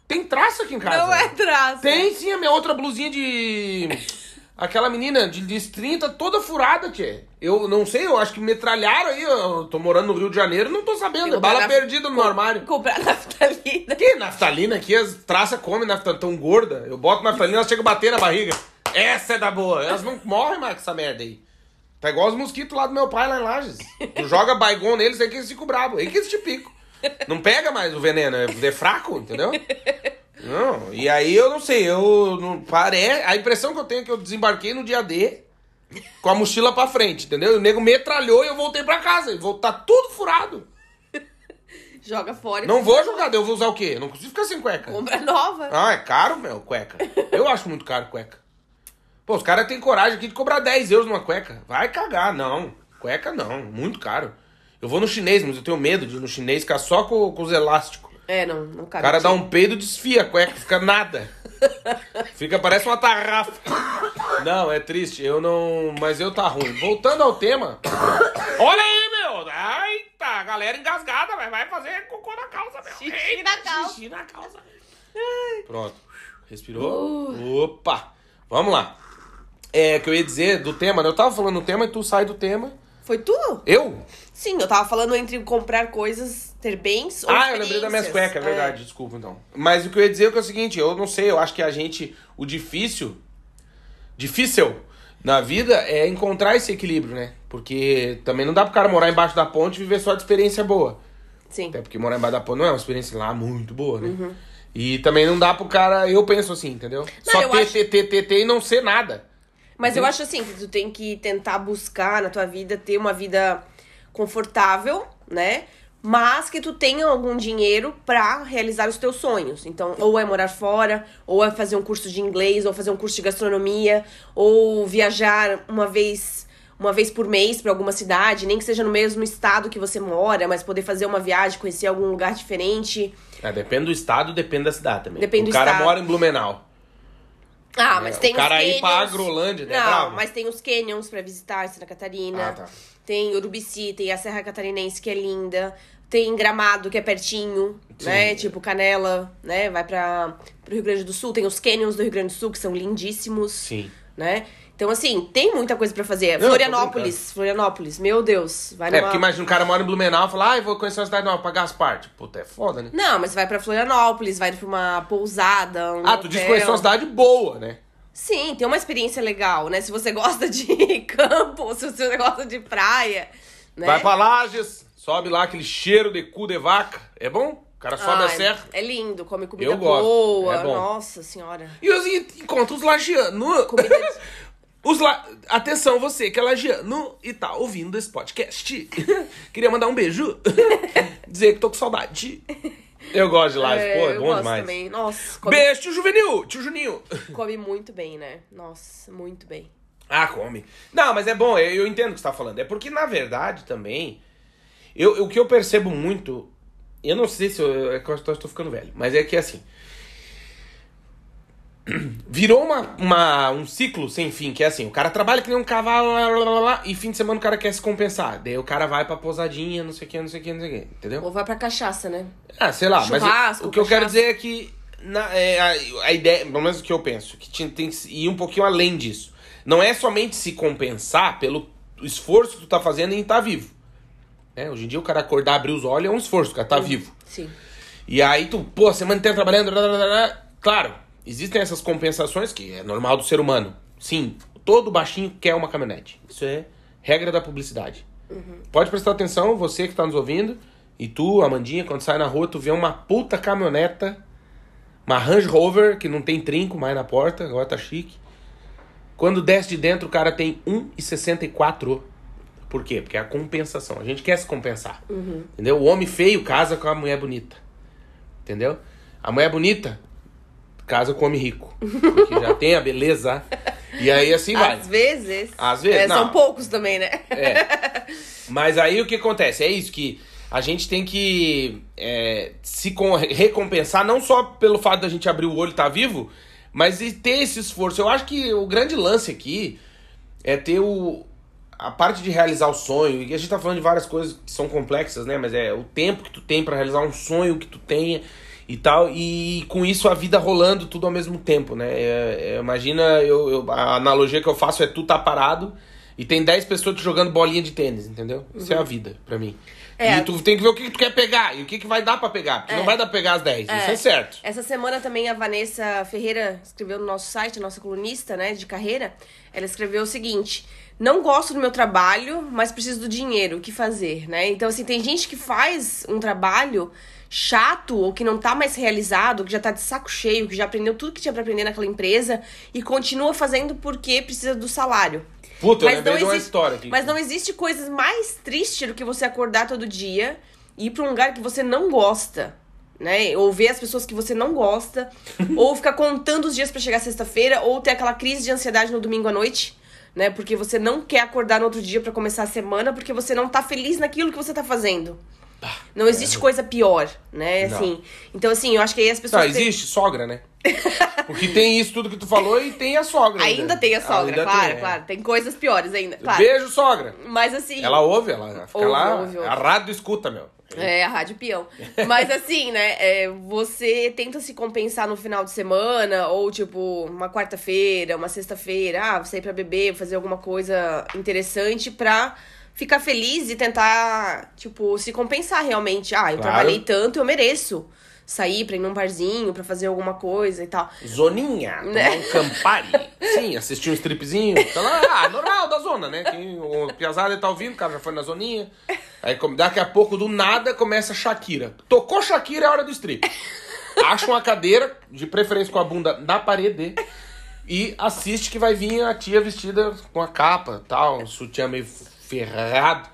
Tem traça aqui em casa. Não é traça. Tem sim a minha outra blusinha de. Aquela menina de, de 30 toda furada, tchê. Eu não sei, eu acho que metralharam aí. Eu tô morando no Rio de Janeiro não tô sabendo. É bala na- perdida no meu armário. Comprar naftalina. Que naftalina aqui, as traças comem naftalina tão gorda. Eu boto naftalina, elas chegam a bater na barriga. Essa é da boa. Elas não morrem mais com essa merda aí. Tá igual os mosquitos lá do meu pai lá em Lages. Tu joga baigon neles, aí que eles ficam bravos. Aí que eles te picam. Não pega mais o veneno, é, é fraco, entendeu? Não, e aí eu não sei, eu não parece. A impressão que eu tenho é que eu desembarquei no dia D com a mochila pra frente, entendeu? E o nego metralhou e eu voltei pra casa. E vou tá tudo furado. Joga fora Não vou jogar, eu vou usar o quê? Não consigo ficar sem cueca. compra nova. Ah, é caro, meu, cueca. Eu acho muito caro cueca. Pô, os caras têm coragem aqui de cobrar 10 euros numa cueca. Vai cagar, não. Cueca não, muito caro. Eu vou no chinês, mas eu tenho medo de ir no chinês ficar só com, com os elásticos. É, não, não O cabe. cara dá um peido, desfia a cueca, fica nada. Fica, parece uma tarrafa. Não, é triste, eu não. Mas eu tá ruim. Voltando ao tema. Olha aí, meu! Ai, tá galera engasgada, mas vai fazer cocô na calça, meu. Xixi Eita, na calça. Xixi na calça. Pronto. Respirou. Opa. Vamos lá. É, que eu ia dizer do tema, né? Eu tava falando do tema e tu sai do tema. Foi tudo? Eu? Sim, eu tava falando entre comprar coisas, ter bens ou Ah, eu lembrei das minhas experiências. cuecas, é verdade, desculpa então. Mas o que eu ia dizer é que é o seguinte, eu não sei, eu acho que a gente, o difícil, difícil na vida é encontrar esse equilíbrio, né? Porque também não dá pro cara morar embaixo da ponte e viver só de experiência boa. Sim. Até porque morar embaixo da ponte não é uma experiência lá muito boa, né? Uhum. E também não dá pro cara, eu penso assim, entendeu? Não, só ter, acho- ter, ter, ter, ter e não ser nada. Mas eu acho assim, que tu tem que tentar buscar na tua vida ter uma vida confortável, né? Mas que tu tenha algum dinheiro pra realizar os teus sonhos. Então, ou é morar fora, ou é fazer um curso de inglês, ou fazer um curso de gastronomia, ou viajar uma vez uma vez por mês pra alguma cidade, nem que seja no mesmo estado que você mora, mas poder fazer uma viagem, conhecer algum lugar diferente. É, depende do estado, depende da cidade também. Depende o do cara estado. mora em Blumenau. Ah, mas É, tem o cara ir pra. Agrolândia, né? Não, Bravo. mas tem os canyons pra visitar, Santa Catarina. Ah, tá. Tem Urubici, tem a Serra Catarinense, que é linda. Tem Gramado, que é pertinho, Sim. né? Tipo Canela, né? Vai pra, pro Rio Grande do Sul. Tem os canyons do Rio Grande do Sul, que são lindíssimos, Sim. né? Então, assim, tem muita coisa pra fazer. Não, Florianópolis, Florianópolis, meu Deus. Vai É, numa... porque imagina, o cara mora em Blumenau e fala, ah, eu vou conhecer uma cidade nova pra Gaspar. Tipo, puta, é foda, né? Não, mas vai pra Florianópolis, vai pra uma pousada, um ah, tu disse hotel. conhecer uma cidade boa, né? Sim, tem uma experiência legal, né? Se você gosta de campo, se você gosta de praia, né? Vai pra Lages, sobe lá aquele cheiro de cu de vaca. É bom? O cara sobe a Ai, serra. É lindo, come comida Eu gosto, boa. é. Nossa senhora. E os encontra os lagianos. Comida de- Os la... Atenção, você que é lagiano e tá ouvindo esse podcast. Queria mandar um beijo. Dizer que tô com saudade. Eu gosto de Lages, É, pô, é bom gosto demais. também. Nossa, come, Beijo, tio Juvenil, tio Juninho. come muito bem, né? Nossa, muito bem. Ah, come. Não, mas é bom, eu, entendo o que você tá falando. É porque, na verdade, também, eu, o que eu percebo muito, eu não sei se eu, é que eu tô, estou ficando velho, mas é que assim. Virou uma, uma, um ciclo sem fim, que é assim, o cara trabalha que nem um cavalo, lá, lá, lá, lá, e fim de semana o cara quer se compensar. Daí o cara vai pra pousadinha, não sei o que, não sei o que, não sei o que, entendeu? Ou vai pra cachaça, né? Ah, sei lá, mas Churrasco, o, que eu quero dizer é que na- é, a, a ideia, pelo menos o que eu penso, que tinha- tem que ir um pouquinho além disso. Não é somente se compensar pelo esforço que tu tá fazendo em estar vivo. Né? Hoje em dia o cara acordar, abrir os olhos é um esforço, o cara tá vivo. Sim. E aí tu, pô, semana inteira trabalhando, blá, blá, blá, blá. claro, existem essas compensações que é normal do ser humano. Sim, todo baixinho quer uma caminhonete. Isso é regra da publicidade. Pode prestar atenção, você que tá nos ouvindo, e tu, Amandinha, quando sai na rua, tu vê uma puta caminhoneta, uma Range Rover, que não tem trinco mais na porta, agora tá chique. Quando desce de dentro, o cara tem 1,64. Por quê? Porque é a compensação. A gente quer se compensar. Entendeu? O homem feio casa com a mulher bonita. Entendeu? A mulher bonita casa com homem rico. Porque já tem a beleza. E aí assim vai. Às vezes. Às vezes, é. São poucos também, né? É. Mas aí o que acontece? É isso que a gente tem que é, se recompensar, não só pelo fato da gente abrir o olho e estar vivo, mas e ter esse esforço. Eu acho que o grande lance aqui é ter o, a parte de realizar o sonho. E a gente tá falando de várias coisas que são complexas, né? Mas é o tempo que tu tem pra realizar um sonho que tu tenha e tal. E com isso a vida rolando tudo ao mesmo tempo, né? É- é, imagina, eu, eu- a analogia que eu faço é tu tá parado e tem 10 pessoas te jogando bolinha de tênis, entendeu? Isso é a vida pra mim. É. E tu tem que ver o que tu quer pegar e o que que vai dar pra pegar. Porque É. não vai dar pra pegar as 10, isso é certo. Essa semana também a Vanessa Ferreira escreveu no nosso site, a nossa colunista, né, de carreira. Ela escreveu o seguinte: Não gosto do meu trabalho, mas preciso do dinheiro. O que fazer, né? Então, assim, tem gente que faz um trabalho chato ou que não tá mais realizado, que já tá de saco cheio, que já aprendeu tudo que tinha pra aprender naquela empresa e continua fazendo porque precisa do salário. Puta, Mas não de uma existe- história aqui. Mas não existe coisa mais triste do que você acordar todo dia e ir pra um lugar que você não gosta. Né? Ou ver as pessoas que você não gosta, ou ficar contando os dias pra chegar sexta-feira, ou ter aquela crise de ansiedade no domingo à noite, né? Porque você não quer acordar no outro dia pra começar a semana, porque você não tá feliz naquilo que você tá fazendo. Não existe coisa pior, né? Não. Assim. Então, assim, eu acho que aí as pessoas. Não, têm- existe sogra, né? Porque tem isso tudo que tu falou e tem a sogra. Ainda tem a sogra, Ainda claro, tem, é. claro. Tem coisas piores ainda, claro. Beijo, sogra. Mas assim. Ela ouve, ela fica Ouve, lá. ouve, ouve. A rádio escuta, meu. É, a rádio peão. Mas assim, né, é, você tenta se compensar no final de semana, ou tipo, uma quarta-feira, uma sexta-feira, ah, sair pra beber, fazer alguma coisa interessante pra ficar feliz e tentar, tipo, se compensar realmente. Ah, eu Claro. trabalhei tanto, eu mereço sair pra ir num barzinho, pra fazer alguma coisa e tal. Zoninha, Né? um Campari. Sim, assistir um stripzinho. Tá lá, ah, normal da zona, né? Quem, o Piazada tá ouvindo, o cara já foi na zoninha. Aí daqui a pouco, do nada, começa a Shakira. Tocou Shakira, é hora do strip. Acha uma cadeira, de preferência com a bunda na parede, e assiste que vai vir a tia vestida com a capa, tal, um sutiã meio ferrado.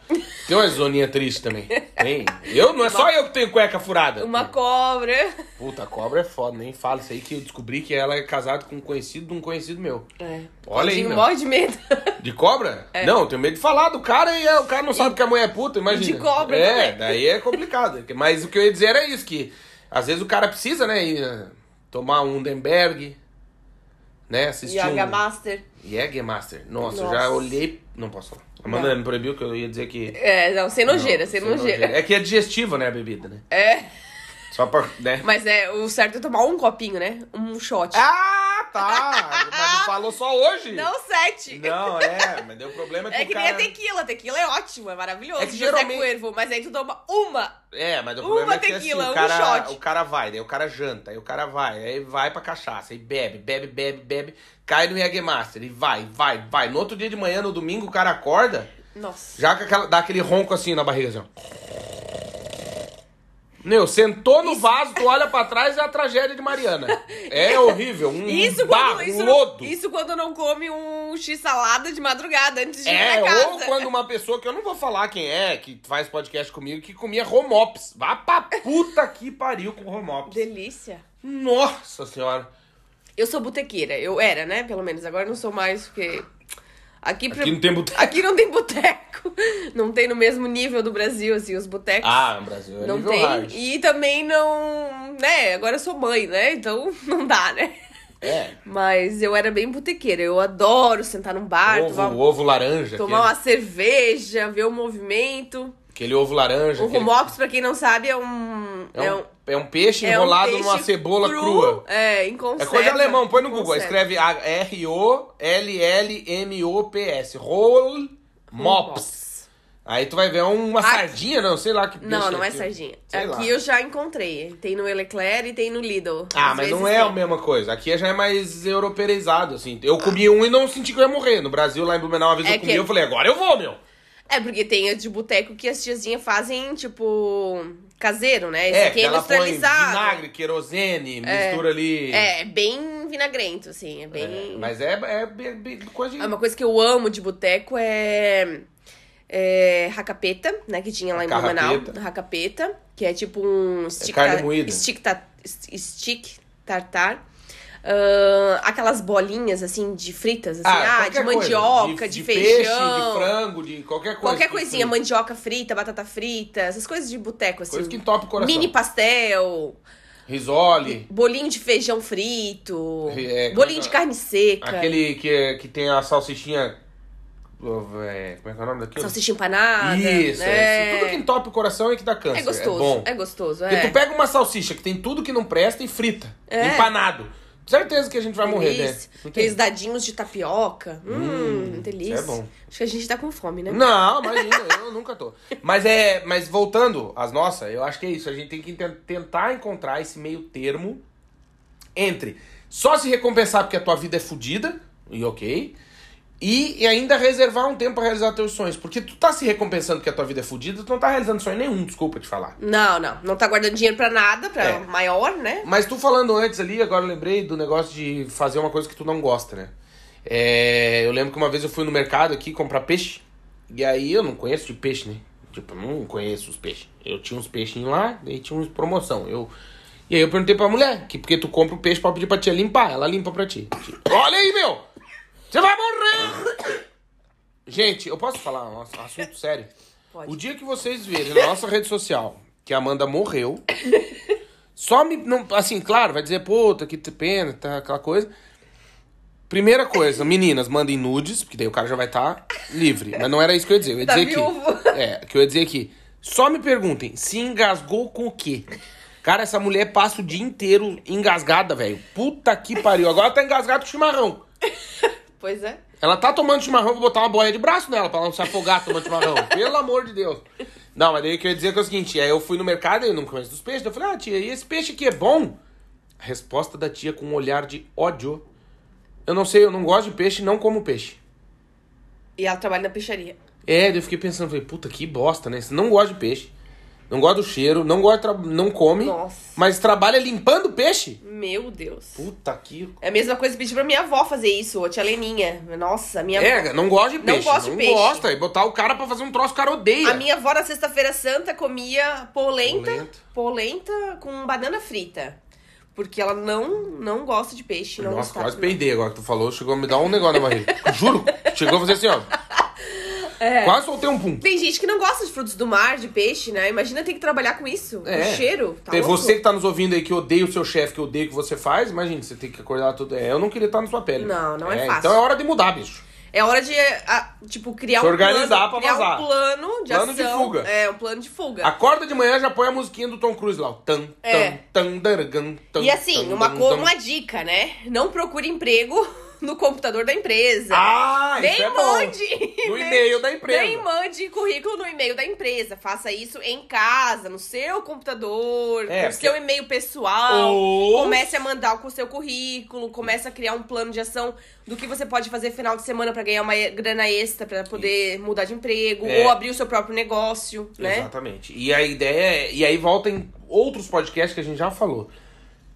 Tem uma zoninha triste também. Tem. Eu, não é só eu que tenho cueca furada. Uma cobra. Puta, cobra é foda, nem fala isso aí que eu descobri que ela é casada com um conhecido de um conhecido meu. É. Olha aí, morre de medo. De cobra? Não, eu tenho medo de falar do cara e é, o cara não sabe que a mulher é puta, imagina. de cobra É, também. daí é complicado. Mas o que eu ia dizer era isso, que às vezes o cara precisa, né, ir eh, tomar um Undenberg, né, assistir Yoga um... Master. Jägermaster. Nossa, Nossa. já olhei... Não posso falar. Amanda me proibiu que eu ia dizer que... É, não, sem nojeira, Não, sem nojeira. É que é digestivo, né, a bebida, né? É. Só pra... Né? Mas é, o certo é tomar um copinho, né? Um shot. Ah, tá! Falou só hoje. Não sete. Não, é, mas deu problema que É o que cara... nem a tequila. Tequila é ótimo, é maravilhoso. É que José geralmente- Cuervo, mas aí tu toma uma. É, mas o Uma problema é que tequila, assim, o um cara, shot. o cara vai, daí o cara janta, aí o cara vai, aí vai pra cachaça, aí bebe, bebe, bebe, bebe, cai no Jägermaster, e vai, vai, vai. No outro dia de manhã, no domingo, o cara acorda, Nossa. já com aquela, dá aquele ronco assim na barriga, assim, ó. Meu, sentou no vaso, tu olha pra trás é a tragédia de Mariana. É horrível, um Isso quando, isso, lodo. isso quando não come um x-salada de madrugada antes de ir É, pra casa. ou quando uma pessoa que eu não vou falar quem é, que faz podcast comigo, que comia romops. Vá pra puta que pariu com romops. Delícia. Nossa senhora. Eu sou botequeira. Eu era, né? Pelo menos. Agora não sou mais, porque... Aqui, pra- Aqui não tem boteco. Aqui não tem boteco. Não tem no mesmo nível do Brasil, assim, os botecos. Ah, no Brasil é não tem. hard. E também não. Né? Agora eu sou mãe, né? Então não dá, né? É. Mas eu era bem botequeira. Eu adoro sentar num bar, Ovo, tomar, ovo laranja. tomar aquele, uma cerveja, ver o movimento. Aquele ovo laranja. O aquele- rumops, pra quem não sabe, é um. é, um, é um peixe é um enrolado peixe numa cebola cru, crua. É, em conserva. É coisa alemão, põe no Google. Escreve R-O-L-L-M-O-P-S. Roll Mops. Aí tu vai ver uma Aqui- sardinha, não, sei lá que Não, peixe não é aquilo. sardinha. Sei Aqui lá. eu já encontrei. Tem no Eleclair e tem no Lidl. Ah, mas não é a mesma coisa. Aqui já é mais europeizado, assim. Eu comi um e não senti que eu ia morrer. No Brasil, lá em Blumenau, uma vez É eu comi, que- eu falei, agora eu vou, meu. É, porque tem a de boteco que as tiazinhas fazem, tipo, caseiro, né? Esse É, aqui que é ela põe industrializado. vinagre, querosene, mistura ali. É, bem vinagrento, assim. É bem. É, mas é, é, bem coisa de... Ah, Uma coisa que eu amo de boteco é. É. Racapeta, né? Que tinha lá em. Blumenau. Racapeta, que é tipo um stick, carne tar- moída. stick, ta- stick tartar. Ah, aquelas bolinhas, assim, de fritas, assim, ah, de qualquer coisa. mandioca, de, Peixe, feijão. de frango, de qualquer coisa. Qualquer que coisinha, frita. mandioca frita, batata frita, essas coisas de boteco, assim. Coisa que entope o coração. Mini pastel, Risole, bolinho de feijão frito, É, bolinho coisa- de carne seca, aquele que, que tem a salsichinha... é, como é que é o nome daquilo? salsicha empanada. Isso, é. é. Tudo que entope o coração e que dá câncer. É gostoso, bom. é gostoso, Porque é. tu pega uma salsicha que tem tudo que não presta e frita. É. Empanado. Certeza que a gente vai morrer, né? Delícia. Não tem- Aqueles dadinhos de tapioca. Hum, delícia. isso é bom. Acho que a gente tá com fome, né? Não, imagina, eu nunca tô. Mas é, mas voltando às nossas, eu acho que é isso. A gente tem que ten- tentar encontrar esse meio termo entre só se recompensar porque a tua vida é fodida, e ok, e, e ainda reservar um tempo pra realizar teus sonhos. Porque tu tá se recompensando porque a tua vida é fodida, tu não tá realizando sonho nenhum, desculpa te falar. Não, não. Não tá guardando dinheiro pra nada, pra É. maior, né? Mas tu falando antes ali, agora eu lembrei do negócio de fazer uma coisa que tu não gosta, né? É, eu lembro que uma vez eu fui no mercado aqui comprar peixe. E aí eu não conheço de peixe, né? Tipo, eu não conheço os peixes. Eu tinha uns peixinhos lá, e tinha uns promoção. Eu, e aí eu perguntei pra mulher, que porque tu compra o peixe pra pedir pra tia limpar. Ela limpa pra ti. Olha aí, meu! Você vai morrer! Gente, eu posso falar um assunto sério? Pode. O dia que vocês verem na nossa rede social que a Amanda morreu, só me. Não, assim, claro, vai dizer, puta, que pena, tá, aquela coisa. Primeira coisa, meninas, mandem nudes, porque daí o cara já vai estar livre. Mas não era isso que eu ia dizer. Eu ia Tá dizer viúvo. que. É, que eu ia dizer aqui. Só me perguntem, se engasgou com o quê? Cara, essa mulher passa o dia inteiro engasgada, velho. Puta que pariu. Agora tá engasgada com chimarrão. Pois é. Ela tá tomando chimarrão, vou botar uma boia de braço nela pra ela não se afogar tomando chimarrão. Pelo amor de Deus. Não, mas daí o que eu ia dizer que é o seguinte: aí eu fui no mercado e não conheço dos peixes. Eu falei, ah, tia, e esse peixe aqui é bom? A resposta da tia com um olhar de ódio. Eu não sei, eu não gosto de peixe, não como peixe. E ela trabalha na peixaria. É, daí eu fiquei pensando, falei, puta que bosta, né? Você não gosta de peixe, não gosta do cheiro, não gosta, não come, Nossa. mas trabalha limpando peixe? Meu Deus. Puta que. É a mesma coisa que pedir pra minha avó fazer isso, a tia Leninha. Nossa, minha É, não gosta de Não peixe. gosto de peixe. gosta. E botar o cara pra fazer um troço, o cara odeia. A minha avó na sexta-feira santa comia polenta, Polenta. polenta com banana frita. Porque ela não, não gosta de peixe. Não Nossa, gostava, quase não. peidei agora que tu falou. Chegou a me dar um negócio na barriga. Juro. Chegou a fazer assim, ó. Quase soltei um pum. Tem gente que não gosta de frutos do mar, de peixe, né? Imagina ter que trabalhar com isso. É. O cheiro. Tá Tem louco? você que tá nos ouvindo aí que odeia o seu chefe, que odeia o que você faz. Imagina, você tem que acordar tudo. É, eu não queria estar na sua pele. Não, não é fácil. Então é hora de mudar, bicho. É hora de, tipo, criar Se um organizar plano, pra vazar. um plano de Plano de ação. fuga. É, um plano de fuga. Acorda de manhã já põe a musiquinha do Tom Cruise lá. Tan, tan, É. tan, daragam, tan, E assim, tan, uma, tan. uma dica, né? Não procure emprego no computador da empresa. Ah, Nem isso é bom. mande! No Nem- e-mail da empresa. Nem mande currículo no e-mail da empresa. Faça isso em casa, no seu computador, É, no seu e-mail pessoal. Ou- Comece a mandar com o seu currículo, comece a criar um plano de ação do que você pode fazer final de semana pra ganhar uma grana extra, pra poder mudar de emprego, É. ou abrir o seu próprio negócio, né? Exatamente. E a ideia é. E aí volta em outros podcasts que a gente já falou.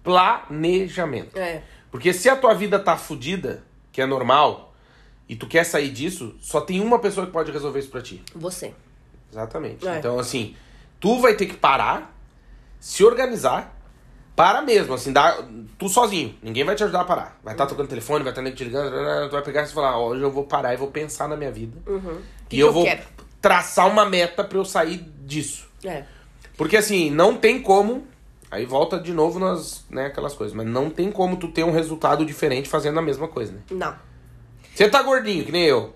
Planejamento. É. Porque se a tua vida tá fodida, que é normal, e tu quer sair disso, só tem uma pessoa que pode resolver isso pra ti. Você. Exatamente. É. Então, assim, tu vai ter que parar, se organizar, para mesmo, assim, dá, tu sozinho. Ninguém vai te ajudar a parar. Vai estar tocando telefone, vai estar nego te ligando, tu vai pegar e falar, ó, hoje eu vou parar e vou pensar na minha vida. Uhum. Que e que eu eu vou quero? traçar uma meta pra eu sair disso. É. Porque assim, não tem como. Aí volta de novo nas, né, aquelas coisas. Mas não tem como tu ter um resultado diferente fazendo a mesma coisa, né? Não. Você tá gordinho, que nem eu.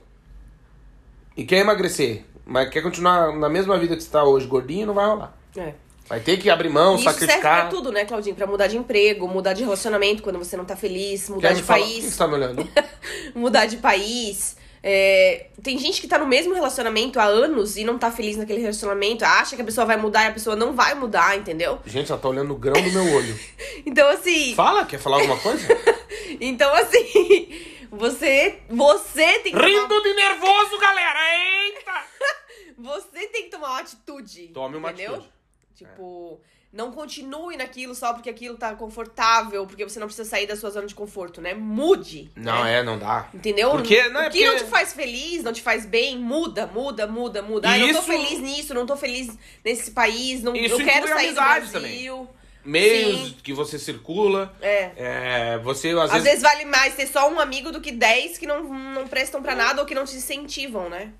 E quer emagrecer, mas quer continuar na mesma vida que você tá hoje, gordinho, não vai rolar. É. Vai ter que abrir mão, E isso serve sacrificar. pra tudo, né, Claudinho? Pra mudar de emprego, mudar de relacionamento quando você não tá feliz, mudar Quer de me falar? País. você tá me olhando? mudar de país. É, tem gente que tá no mesmo relacionamento há anos e não tá feliz naquele relacionamento, acha que a pessoa vai mudar e a pessoa não vai mudar, entendeu? Gente, ela tá olhando no grão do meu olho. Então, assim. Fala, quer falar alguma coisa? Então, assim. Você. Você tem que. Tomar, Rindo de nervoso, galera! Eita! você tem que tomar uma atitude. Tome uma entendeu? atitude. Tipo. Não continue naquilo só porque aquilo tá confortável, porque você não precisa sair da sua zona de conforto, né? Mude. Não, né? é, não dá. Entendeu? Porque- não, é o que não porque- te faz feliz, não te faz bem, muda, muda, muda, muda. E Ai, não tô isso- feliz nisso, não tô feliz nesse país, não, Isso eu quero sair do Brasil. Meios Sim. que você circula. É. É, você às, Às vezes. vezes vale mais ter só um amigo do que dez que não, não prestam pra nada ou que não te incentivam, né?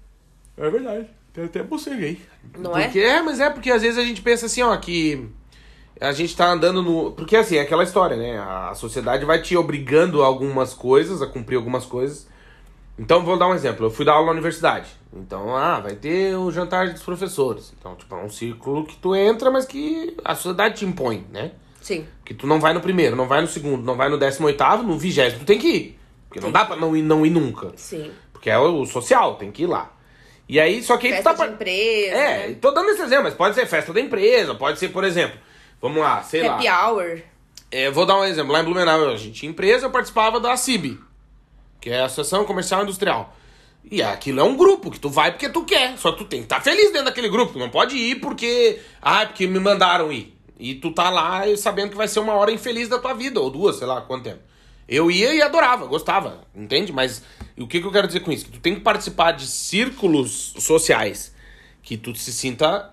É verdade. Tem até boceguei. Não porque, é? mas é porque às vezes a gente pensa assim, ó, que a gente tá andando no. Porque assim, é aquela história, né? A sociedade vai te obrigando a algumas coisas, a cumprir algumas coisas. Então, vou dar um exemplo. Eu fui dar aula na universidade. Então, ah, vai ter o jantar dos professores. Então, tipo, é um círculo que tu entra, mas que a sociedade te impõe, né? Sim. Que tu não vai no primeiro, não vai no segundo, não vai no décimo oitavo, no vigésimo tu tem que ir. Porque não dá pra não ir, não ir nunca. Sim. Porque é o social, tem que ir lá. E aí, só que aí tu Festa tá... de par- empresa. É, né? tô dando esse exemplo, mas pode ser festa da empresa, pode ser, por exemplo, vamos lá, sei Happy lá. hour. É, vou dar um exemplo, lá em Blumenau a gente tinha empresa, eu participava da CIB, que é a Associação Comercial Industrial. E aquilo é um grupo que tu vai porque tu quer, só tu tem que estar feliz dentro daquele grupo, tu não pode ir porque, ah, é porque me mandaram ir. E tu tá lá sabendo que vai ser uma hora infeliz da tua vida, ou duas, sei lá quanto tempo. Eu ia e adorava, gostava, entende? Mas o que, que eu quero dizer com isso? Que tu tem que participar de círculos sociais que tu se sinta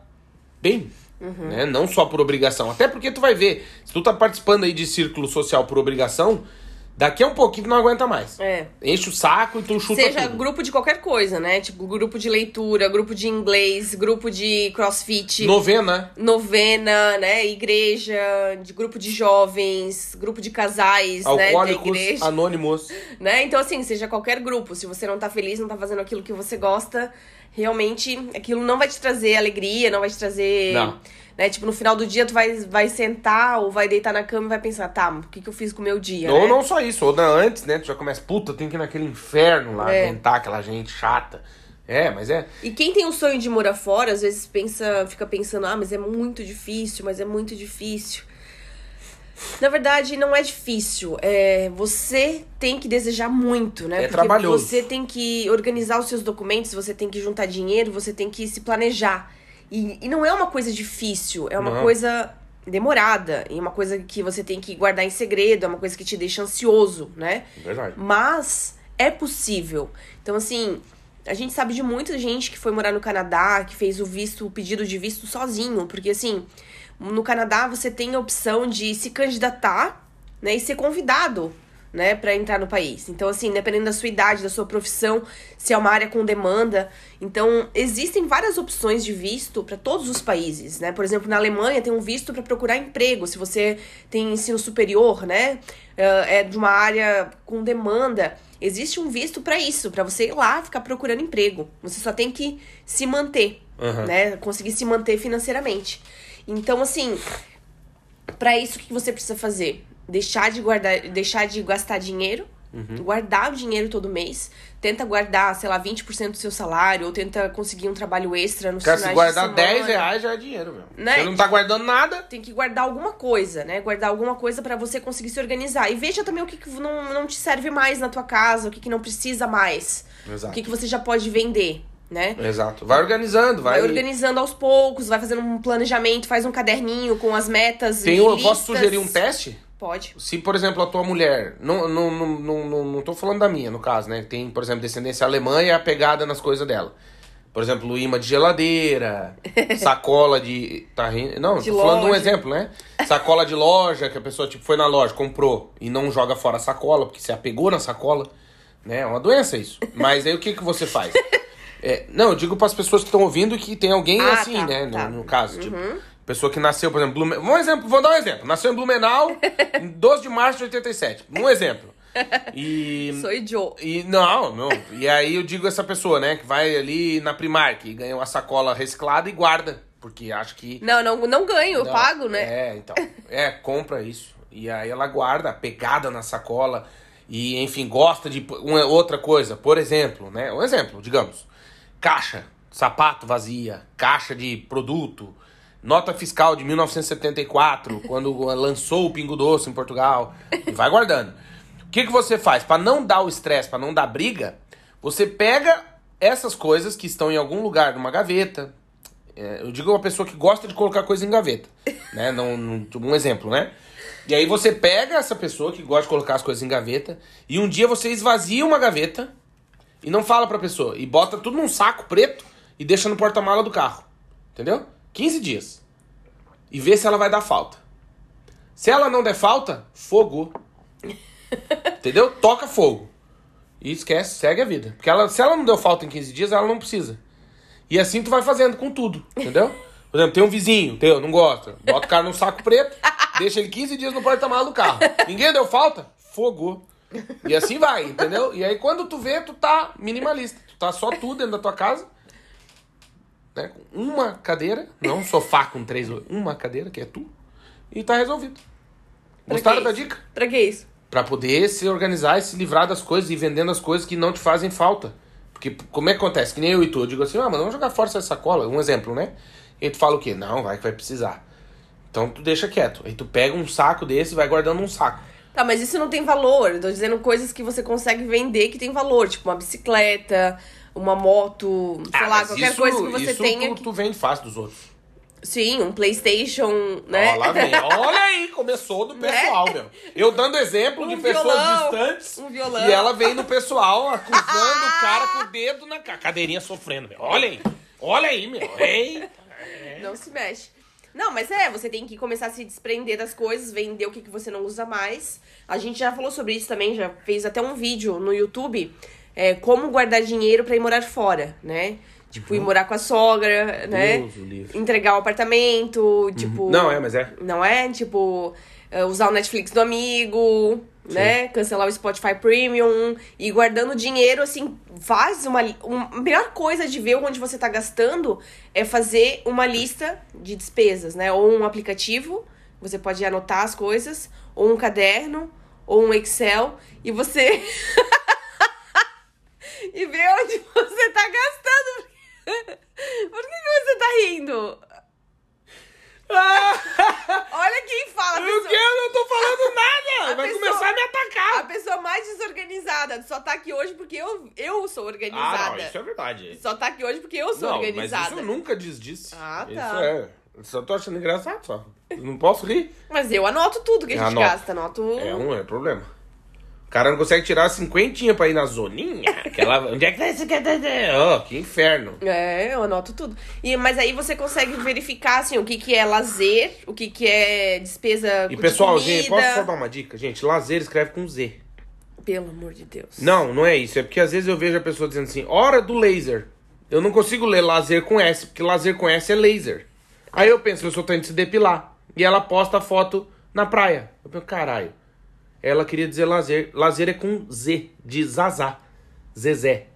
bem. Né? Não só por obrigação. Até porque tu vai ver, se tu tá participando aí de círculo social por obrigação, Daqui a um pouquinho tu não aguenta mais. É. Enche o saco e tu chuta Seja tudo. grupo de qualquer coisa, né? Tipo, grupo de leitura, grupo de inglês, grupo de crossfit. Novena. novena, né? Igreja, de grupo de jovens, grupo de casais, né? Alcoólicos igreja, Anônimos. né? Então, assim, seja qualquer grupo, se você não tá feliz, não tá fazendo aquilo que você gosta, realmente aquilo não vai te trazer alegria, não vai te trazer. Não. Né? Tipo, no final do dia, tu vai, vai sentar ou vai deitar na cama e vai pensar, tá, o que, que eu fiz com o meu dia? Ou né? não só isso, ou da- antes, né? Tu já começa, puta, tem que ir naquele inferno lá, É. aguentar aquela gente chata. É, mas é. E quem tem o sonho de morar fora, às vezes pensa, fica pensando, ah, mas é muito difícil, mas é muito difícil. Na verdade, não é difícil. É, você tem que desejar muito, né? É trabalhoso. Você tem que organizar os seus documentos, você tem que juntar dinheiro, você tem que se planejar. E, e não é uma coisa difícil, é uma Não. coisa demorada. E uma coisa que você tem que guardar em segredo, é uma coisa que te deixa ansioso, né? Verdade. Mas é possível. Então, assim, a gente sabe de muita gente que foi morar no Canadá, que fez o visto, o pedido de visto sozinho, porque assim, no Canadá você tem a opção de se candidatar, né, e ser convidado, né, para entrar no país. Então, assim, dependendo da sua idade, da sua profissão, se é uma área com demanda, então existem várias opções de visto para todos os países, né? Por exemplo, na Alemanha tem um visto para procurar emprego, se você tem ensino superior, né, eh, é de uma área com demanda, existe um visto para isso, para você ir lá ficar procurando emprego. Você só tem que se manter, Aham. né? Conseguir se manter financeiramente. Então, assim, para isso o que você precisa fazer? Deixar de guardar, deixar de gastar dinheiro, Uhum. guardar o dinheiro todo mês, tenta guardar, sei lá, 20% do seu salário, ou tenta conseguir um trabalho extra nos Cara, se de guardar semana. 10 reais já é dinheiro, meu. Né? Você não tá guardando nada. Tem que guardar alguma coisa, né? Guardar alguma coisa pra você conseguir se organizar. E veja também o que, que não, não te serve mais na tua casa, o que, que não precisa mais. Exato. O que, que você já pode vender, né? Exato. Vai organizando, vai. Vai organizando aos poucos, vai fazendo um planejamento, faz um caderninho com as metas Tem eu listas. posso sugerir um teste? Pode. Se, por exemplo, a tua mulher. Não, não, não, não, não, tô falando da minha, no caso, né? Tem, por exemplo, descendência alemã e é apegada nas coisas dela. Por exemplo, imã de geladeira, sacola de. Tá rindo? Não, De tô falando de um loja. exemplo, né? Sacola de loja, que a pessoa tipo, foi na loja, comprou e não joga fora a sacola, porque se apegou na sacola. Né? É uma doença isso. Mas aí o que, que você faz? É, não, eu digo para as pessoas que estão ouvindo que tem alguém Ah, assim, tá, né? No- tá. No, caso, tipo, pessoa que nasceu, por exemplo, Blumen... um exemplo, vou dar um exemplo. Nasceu em Blumenau em 12 de março de 87. Um exemplo. E Sou idiota. e não, não. E aí eu digo essa pessoa, né, que vai ali na Primark e ganha uma sacola reciclada e guarda, porque acha que Não, não, não ganho, eu não, pago, né? É, então. É, compra isso. E aí ela guarda, pegada na sacola. E, enfim, gosta de uma outra coisa. Por exemplo, né? Um exemplo, digamos. Caixa, sapato vazia, caixa de produto, nota fiscal de 1974, quando lançou o Pingo Doce em Portugal. E vai guardando. O que, que você faz? Para não dar o estresse, para não dar briga, você pega essas coisas que estão em algum lugar numa gaveta, é, eu digo uma pessoa que gosta de colocar coisa em gaveta, né? Não, não- um exemplo, né? E aí você pega essa pessoa que gosta de colocar as coisas em gaveta e um dia você esvazia uma gaveta e não fala pra pessoa e bota tudo num saco preto e deixa no porta-mala do carro. Entendeu? 15 dias. E vê se ela vai dar falta. Se ela não der falta, fogo. Entendeu? Toca fogo. E esquece, segue a vida. Porque ela, se ela não deu falta em 15 dias, ela não precisa. E assim tu vai fazendo com tudo, entendeu? Por exemplo, tem um vizinho teu, não gosta. Bota o cara num saco preto, deixa ele 15 dias no porta-malas do carro. Ninguém deu falta? Fogo. E assim vai, entendeu? E aí quando tu vê, tu tá minimalista. Tu tá só tu dentro da tua casa. Né? Uma cadeira, não um sofá com três, uma cadeira, que é tu. E tá resolvido. Pra Gostaram da isso? dica? Pra que isso? Pra poder se organizar e se livrar das coisas e vendendo as coisas que não te fazem falta. Porque como é que acontece? Que nem eu e tu, eu digo assim, ah, mas vamos jogar fora essa sacola, um exemplo, né? E tu fala o quê? Não, vai que vai precisar. Então tu deixa quieto. Aí tu pega um saco desse e vai guardando um saco. Tá, mas isso não tem valor. Eu tô dizendo coisas que você consegue vender que tem valor. Tipo uma bicicleta, uma moto, sei Ah, lá, qualquer isso- coisa que você isso tenha. Tu, que- tu vende fácil dos outros. Sim, um Playstation, né? Ó, lá vem. Olha aí, começou do pessoal, meu. Eu dando exemplo Um de pessoas violão, distantes. um violão. E ela vem no pessoal acusando o cara com o dedo na ca- cadeirinha sofrendo, meu. Olha aí. Olha aí, meu. Ei. Não se mexe. Não, mas é, você tem que começar a se desprender das coisas, vender o que, que você não usa mais. A gente já falou sobre isso também, já fez até um vídeo no YouTube, é, como guardar dinheiro pra ir morar fora, né? Tipo, ir morar com a sogra, né? Deus. Entregar o apartamento, tipo... Não, é, mas é. Não é? Tipo, é, usar o Netflix do amigo, né? Cancelar o Spotify Premium e guardando dinheiro, assim, faz uma. li- um- a melhor coisa de ver onde você tá gastando é fazer uma lista de despesas, né? Ou um aplicativo, você pode anotar as coisas, ou um caderno, ou um Excel, e você. e ver onde você tá gastando. Por que, que você tá rindo? Olha quem fala, a O pessoa- que? Eu não tô falando nada! A Vai pessoa- começar a me a atacar! pessoa mais desorganizada só tá aqui hoje porque eu, eu sou Ah, organizada. não, isso é verdade. Só tá aqui hoje porque eu sou não, organizada. mas isso nunca diz disso. Ah, tá. Isso é. Eu Só tô achando engraçado, só. Eu não posso rir. Mas eu anoto tudo que a gente Anota. gasta, anoto. É um é problema. O cara não consegue tirar cinquentinha pra ir na zoninha. Aquela... Onde é que tá esse... Oh, que inferno. É, eu anoto tudo. E, mas aí você consegue verificar, assim, o que, que é lazer, o que, que é despesa E de pessoal, gente, posso só dar uma dica? Gente, lazer escreve com Z. Pelo amor de Deus. Não, não é isso. É porque às vezes eu vejo a pessoa dizendo assim, hora do laser. Eu não consigo ler lazer com S, porque lazer com S é laser. Aí eu penso, eu sou tentando se depilar. E ela posta a foto na praia. Eu penso, caralho. Ela queria dizer lazer. Lazer é com Z, de Zazá. Zezé.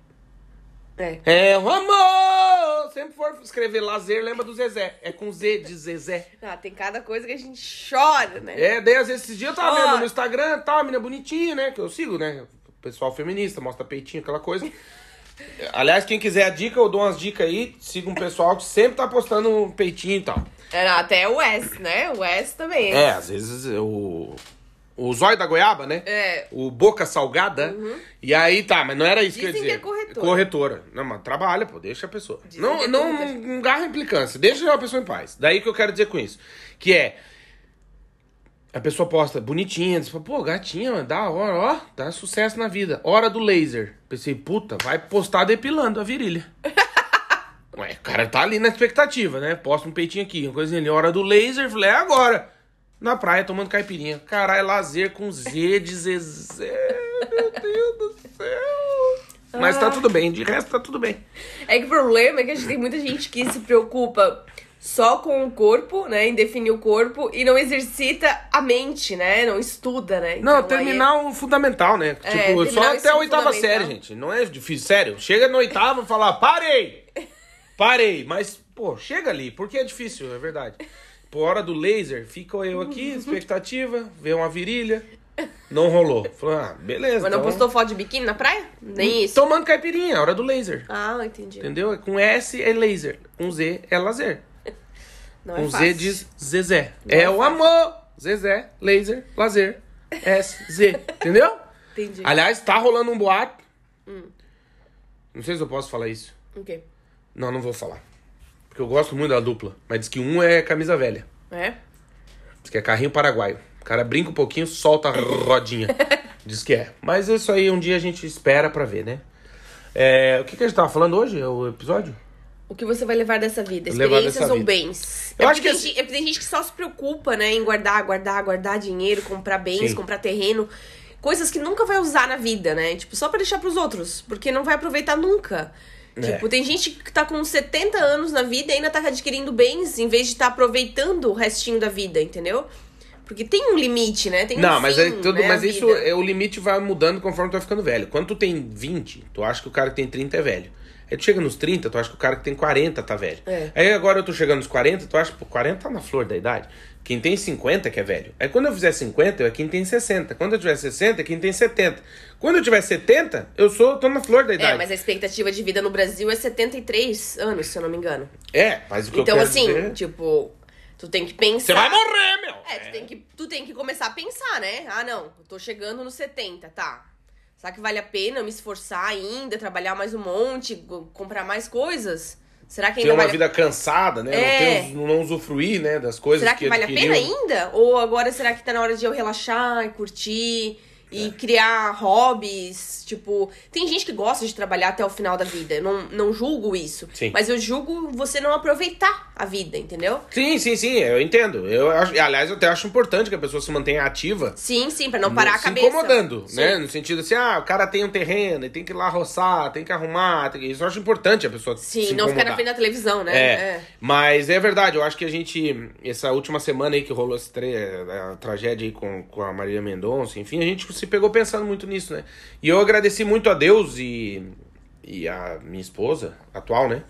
É. É o amor! Sempre for escrever lazer, lembra do Zezé. É com Z, de Zezé. Ah, tem cada coisa que a gente chora, né? É, daí às vezes esses dias eu tava vendo no Instagram, tá, uma menina bonitinha, né? Que eu sigo, né? O pessoal feminista, mostra peitinho, aquela coisa. Aliás, quem quiser a dica, eu dou umas dicas aí. Siga um pessoal que sempre tá postando um peitinho e tal. É, até o S, né? O S também. É, às vezes o. O zóio da goiaba, né? É. O boca salgada. E aí tá, mas não era isso que eu ia Dizem dizer. que é corretora. Corretora. Não, mas trabalha, pô, deixa a pessoa. Dizem não, é não, não garra implicância, deixa a pessoa em paz. Daí que eu quero dizer com isso. Que é. A pessoa posta bonitinha, diz, pô, gatinha, mano, da hora, ó, dá sucesso na vida. Hora do laser. Pensei, puta, vai postar depilando a virilha. Ué, o cara tá ali na expectativa, né? Posta um peitinho aqui, uma coisinha ali. Hora do laser, falei, é agora. Na praia, tomando caipirinha. Caralho, lazer com Z de Zezé. Meu Deus do céu. Mas tá tudo bem, de resto tá tudo bem. É que o problema é que a gente tem muita gente que se preocupa só com o corpo, né? Em definir o corpo e não exercita a mente, né? Não estuda, né? Não, Então, terminar o fundamental, né? tipo, terminar só até a oitava série, gente. Não é difícil, sério. Chega no oitavo e fala, parei! Parei. Mas, pô, chega ali, porque é difícil, é verdade. Por hora do laser, fica eu aqui, expectativa, vê uma virilha. Não rolou. Falei, ah, beleza. Mas não então- postou foto de biquíni na praia? Nem isso. Tomando caipirinha, hora do laser. Ah, entendi. Entendeu? Com S é laser, com Z é lazer. Não é Com fácil. Z diz Zezé. Não é é o amor. Zezé, laser, lazer. S, Z. Entendeu? Entendi. Aliás, tá rolando um boato. Hum. Não sei se eu posso falar isso. O quê? Não, não vou falar. Porque eu gosto muito da dupla. Mas diz que um é camisa velha. É? Diz que é carrinho paraguaio. O cara brinca um pouquinho, solta a rodinha. Diz que é. Mas isso aí um dia a gente espera pra ver, né? É, o que, que a gente tava falando hoje? É o episódio? O que você vai levar dessa vida? Experiências dessa ou vida. bens? Eu é acho que tem, gente- é porque tem gente que só se preocupa, né, em guardar, guardar, guardar dinheiro, comprar bens, Sim. comprar terreno. Coisas que nunca vai usar na vida, né? Tipo, só pra deixar pros outros. Porque não vai aproveitar nunca. É. Tipo, tem gente que tá com 70 anos na vida e ainda tá adquirindo bens em vez de estar aproveitando o restinho da vida, entendeu? Porque tem um limite, né? Tem um Não, mas, fim, aí tudo, né, mas isso, é, o limite vai mudando conforme tu vai ficando velho. Quando tu tem 20, tu acha que o cara que tem 30 é velho. Aí tu chega nos 30, tu acha que o cara que tem 40 tá velho. É. Aí agora eu tô chegando nos 40, tu acha que 40 tá na flor da idade. Quem tem 50 é que é velho. Aí quando eu fizer 50, eu é quem tem 60. Quando eu tiver 60, é quem tem 70. Quando eu tiver 70, eu sou, tô na flor da idade. É, mas a expectativa de vida no Brasil é 73 anos, se eu não me engano. É, mas o que Então, eu quero assim, dizer... tipo, tu tem que pensar. Você vai morrer, meu! É, tu tem, que, tu tem que começar a pensar, né? Ah, não, eu tô chegando nos 70, tá. Será que vale a pena eu me esforçar ainda, trabalhar mais um monte, comprar mais coisas? Será que Ter ainda uma vale vida cansada, né? É. Não, ter não usufruir, né, das coisas Será que, vale a adquiriu. pena ainda? Ou agora será que tá na hora de eu relaxar e curtir E criar hobbies, tipo... Tem gente que gosta de trabalhar até o final da vida. Eu não, não julgo isso. Sim. Mas eu julgo você não aproveitar a vida, entendeu? Sim, sim, sim, eu entendo. Eu acho, aliás, eu até acho importante que a pessoa se mantenha ativa. Sim, sim, pra não parar a se cabeça. incomodando, Sim. né? No sentido assim, ah, o cara tem um terreno, tem que ir lá roçar, tem que arrumar. tem Isso eu acho importante a pessoa Sim, se não ficar na frente da televisão, né? É, mas é verdade, eu acho que a gente, essa última semana aí que rolou essa a tragédia aí com, com a Maria Mendonça, enfim, a gente se pegou pensando muito nisso, né? E eu agradeci muito a Deus e, e a minha esposa, atual, né?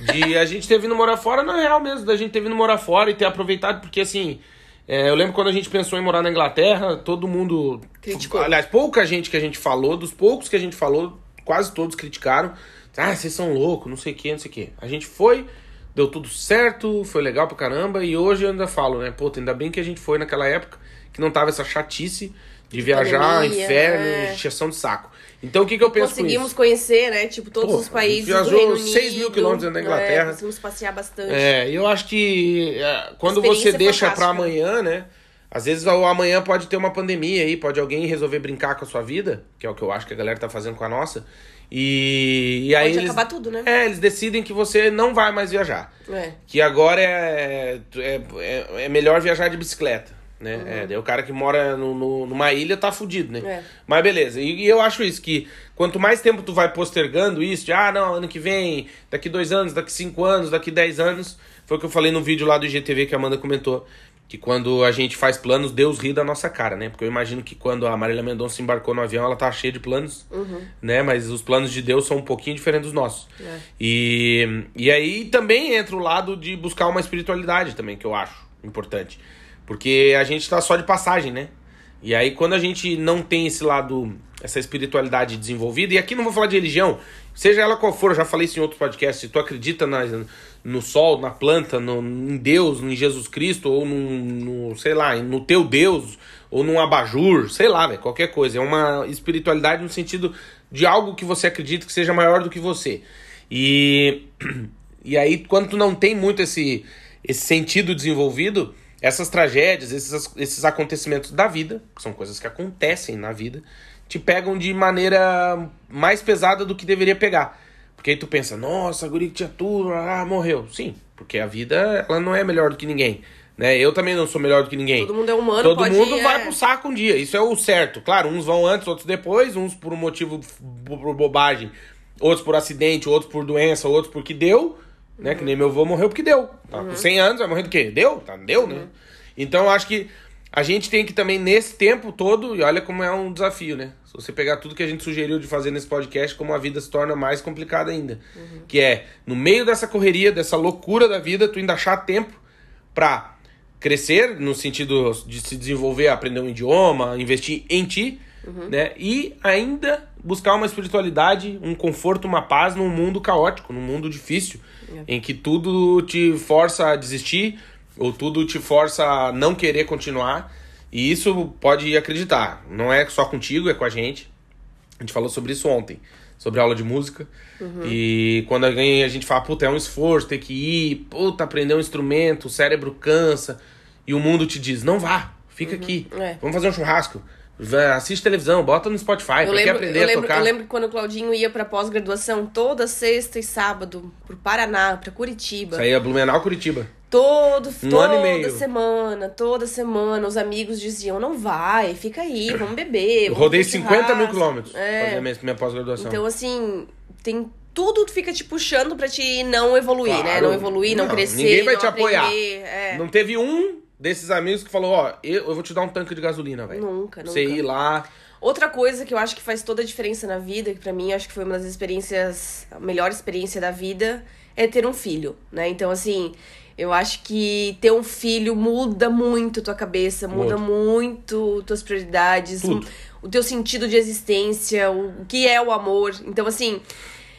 De a gente ter vindo morar fora, na real mesmo, da gente ter vindo morar fora e ter aproveitado, porque assim, é, eu lembro quando a gente pensou em morar na Inglaterra, todo mundo. Criticou. Aliás, pouca gente que a gente falou, dos poucos que a gente falou, quase todos criticaram. Ah, vocês são loucos, não sei o que, não sei o que. A gente foi, deu tudo certo, foi legal pra caramba, e hoje eu ainda falo, né? Pô, ainda bem que a gente foi naquela época, que não tava essa chatice de viajar, Pandemia, inferno, é. de saco. Então o que, que eu penso Conseguimos conhecer, né? Tipo, todos Pô, os países do viajou Reino 6 mil quilômetros da Inglaterra. É, conseguimos passear bastante. É, e eu acho que é, quando você deixa pra fantástica. amanhã, né? Às vezes o amanhã pode ter uma pandemia aí, pode alguém resolver brincar com a sua vida, que é o que eu acho que a galera tá fazendo com a nossa. E, e aí Pode eles, acabar tudo, né? É, eles decidem que você não vai mais viajar. É. Que agora é, é, é, é melhor viajar de bicicleta. Né? É, daí o cara que mora no, no- numa ilha tá fudido, né? Uhum. É. Mas beleza, e, e eu acho isso, que quanto mais tempo tu vai postergando isso, de ah, não, ano que vem, daqui dois anos, daqui cinco anos, daqui dez anos, foi o que eu falei no vídeo lá do IGTV que a Amanda comentou. Que quando a gente faz planos, Deus ri da nossa cara, né? Porque eu imagino que quando a Marília Mendonça embarcou no avião, ela tá cheia de planos, né? Mas os planos de Deus são um pouquinho diferentes dos nossos. É. E, e aí também entra o lado de buscar uma espiritualidade também, que eu acho importante. Porque a gente tá só de passagem, né? E aí quando a gente não tem esse lado, essa espiritualidade desenvolvida, e aqui não vou falar de religião, seja ela qual for, eu já falei isso em outros podcasts, se tu acredita na, no sol, na planta, no, em Deus, em Jesus Cristo, ou no, no, sei lá, no teu Deus, ou num abajur, sei lá, velho, qualquer coisa. É uma espiritualidade no sentido de algo que você acredita que seja maior do que você. E, e aí, quando tu não tem muito esse, esse sentido desenvolvido, essas tragédias, esses, esses acontecimentos da vida, que são coisas que acontecem na vida, te pegam de maneira mais pesada do que deveria pegar. Porque aí tu pensa, nossa, a guria que tinha tudo, ah, morreu. Sim, porque a vida ela não é melhor do que ninguém. Né? Eu também não sou melhor do que ninguém. Todo mundo é humano, Todo mundo ir, vai é. pro saco um dia. Isso é o certo. Claro, uns vão antes, outros depois, uns por um motivo por bobagem, outros por acidente, outros por doença, outros porque deu, né? Que nem meu avô morreu porque deu. Tá com 100 anos, vai morrer do quê? Deu? Tá, deu, né? Então eu acho que a gente tem que também, nesse tempo todo, e olha como é um desafio, né? Se você pegar tudo que a gente sugeriu de fazer nesse podcast, como a vida se torna mais complicada ainda. Que é, no meio dessa correria, dessa loucura da vida, tu ainda achar tempo pra crescer, no sentido de se desenvolver, aprender um idioma, investir em ti, né? E ainda buscar uma espiritualidade, um conforto, uma paz num mundo caótico, num mundo difícil, em que tudo te força a desistir, ou tudo te força a não querer continuar. E isso pode acreditar, não é só contigo, é com a gente. A gente falou sobre isso ontem, sobre aula de música. E quando alguém a gente fala, puta, é um esforço, tem que ir, puta, aprender um instrumento, o cérebro cansa. E o mundo te diz, não vá, fica aqui, É. vamos fazer um churrasco. Assiste televisão, bota no Spotify, Eu lembro, aprender eu, a lembro, tocar. eu lembro que quando o Claudinho ia pra pós-graduação toda sexta e sábado pro Paraná, pra Curitiba. Isso aí é Blumenau, Curitiba. Todo, Um toda semana, toda semana, os amigos diziam, não vai, fica aí, vamos beber. Vamos rodei pro 50 mil churrasco." quilômetros É. minha, minha pós-graduação. Então, assim, tem tudo fica te puxando pra te não evoluir, né? Claro. Não evoluir, não, Não, crescer, ninguém vai te apoiar. aprender, É. Não teve um desses amigos que falou, ó, eu, eu vou te dar um tanque de gasolina, velho. Nunca, Pra Você nunca. ir lá. Outra coisa que eu acho que faz toda a diferença na vida, que pra mim acho que foi uma das experiências, a melhor experiência da vida, é ter um filho, né? Então, assim, eu acho que ter um filho muda muito tua cabeça, muda muito tuas prioridades, Tudo. o teu sentido de existência, o, que é o amor. Então, assim,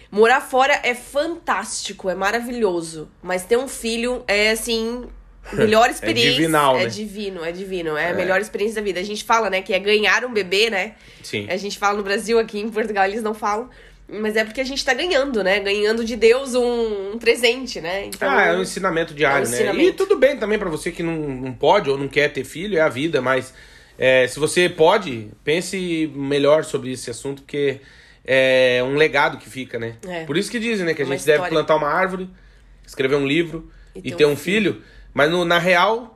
morar fora é fantástico, é maravilhoso, mas ter um filho é, assim, melhor experiência. divinal, é né? divino, é divino, é a melhor experiência da vida. A gente fala, né, que é ganhar um bebê, né? Sim. A gente fala no Brasil, aqui em Portugal eles não falam. Mas é porque a gente tá ganhando, né? Ganhando de Deus um, um presente, né? Então, Ah, é um ensinamento diário, É um né? ensinamento. E tudo bem também pra você que não, não pode ou não quer ter filho, é a vida, mas É, se você pode, pense melhor sobre esse assunto, porque é um legado que fica, né? É. Por isso que dizem, né? Que a Uma gente deve história. plantar uma árvore, escrever um livro e, ter um filho. Mas no- na real,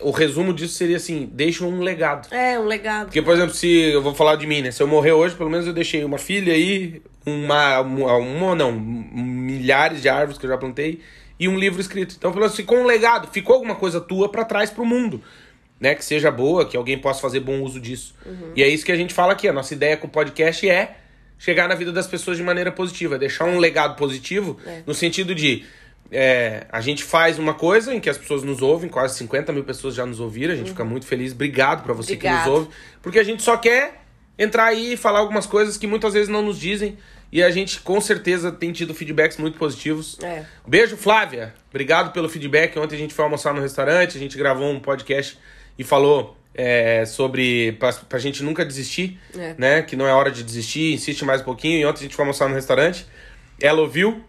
o resumo disso seria assim: deixa um legado. É, um legado. Porque, por exemplo, se eu vou falar de mim, né? Se eu morrer hoje, pelo menos eu deixei uma filha aí, uma, uma, uma não, milhares de árvores que eu já plantei e um livro escrito. Então, pelo menos ficou um legado, ficou alguma coisa tua pra trás pro mundo. Né, que seja boa, que alguém possa fazer bom uso disso. E é isso que a gente fala aqui. A nossa ideia com o podcast é chegar na vida das pessoas de maneira positiva, deixar um legado positivo É. no sentido de é, a gente faz uma coisa em que as pessoas nos ouvem, quase 50 mil pessoas já nos ouviram, a gente fica muito feliz. Obrigado pra você que Obrigado. nos ouve. Porque a gente só quer entrar aí e falar algumas coisas que muitas vezes não nos dizem. E a gente com certeza tem tido feedbacks muito positivos. É. Beijo, Flávia. Obrigado pelo feedback. Ontem a gente foi almoçar no restaurante, a gente gravou um podcast e falou é, sobre pra, pra gente nunca desistir, É. né? Que não é hora de desistir, insiste mais um pouquinho. E ontem a gente foi almoçar no restaurante. Ela ouviu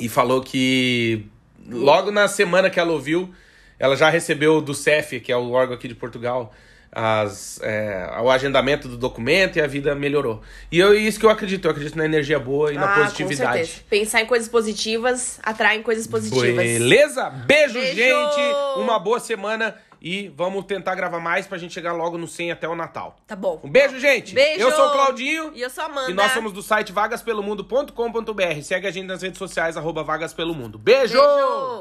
e falou que logo na semana que ela ouviu, ela já recebeu do CEF, que é o órgão aqui de Portugal, as, é, o agendamento do documento e a vida melhorou. E eu, isso que eu acredito, eu acredito na energia boa e na Ah, com positividade. Pensar em coisas positivas atraem coisas positivas. Beleza? Beijo, Beijo! gente! Uma boa semana e vamos tentar gravar mais pra gente chegar logo no 100 até o Natal. Tá bom. Um beijo, gente! Beijo! Eu sou o Claudinho. E eu sou a Amanda. E nós somos do site vagaspelomundo.com.br. Segue a gente nas redes sociais, arroba Vagas Pelo Mundo. Beijo! Beijo!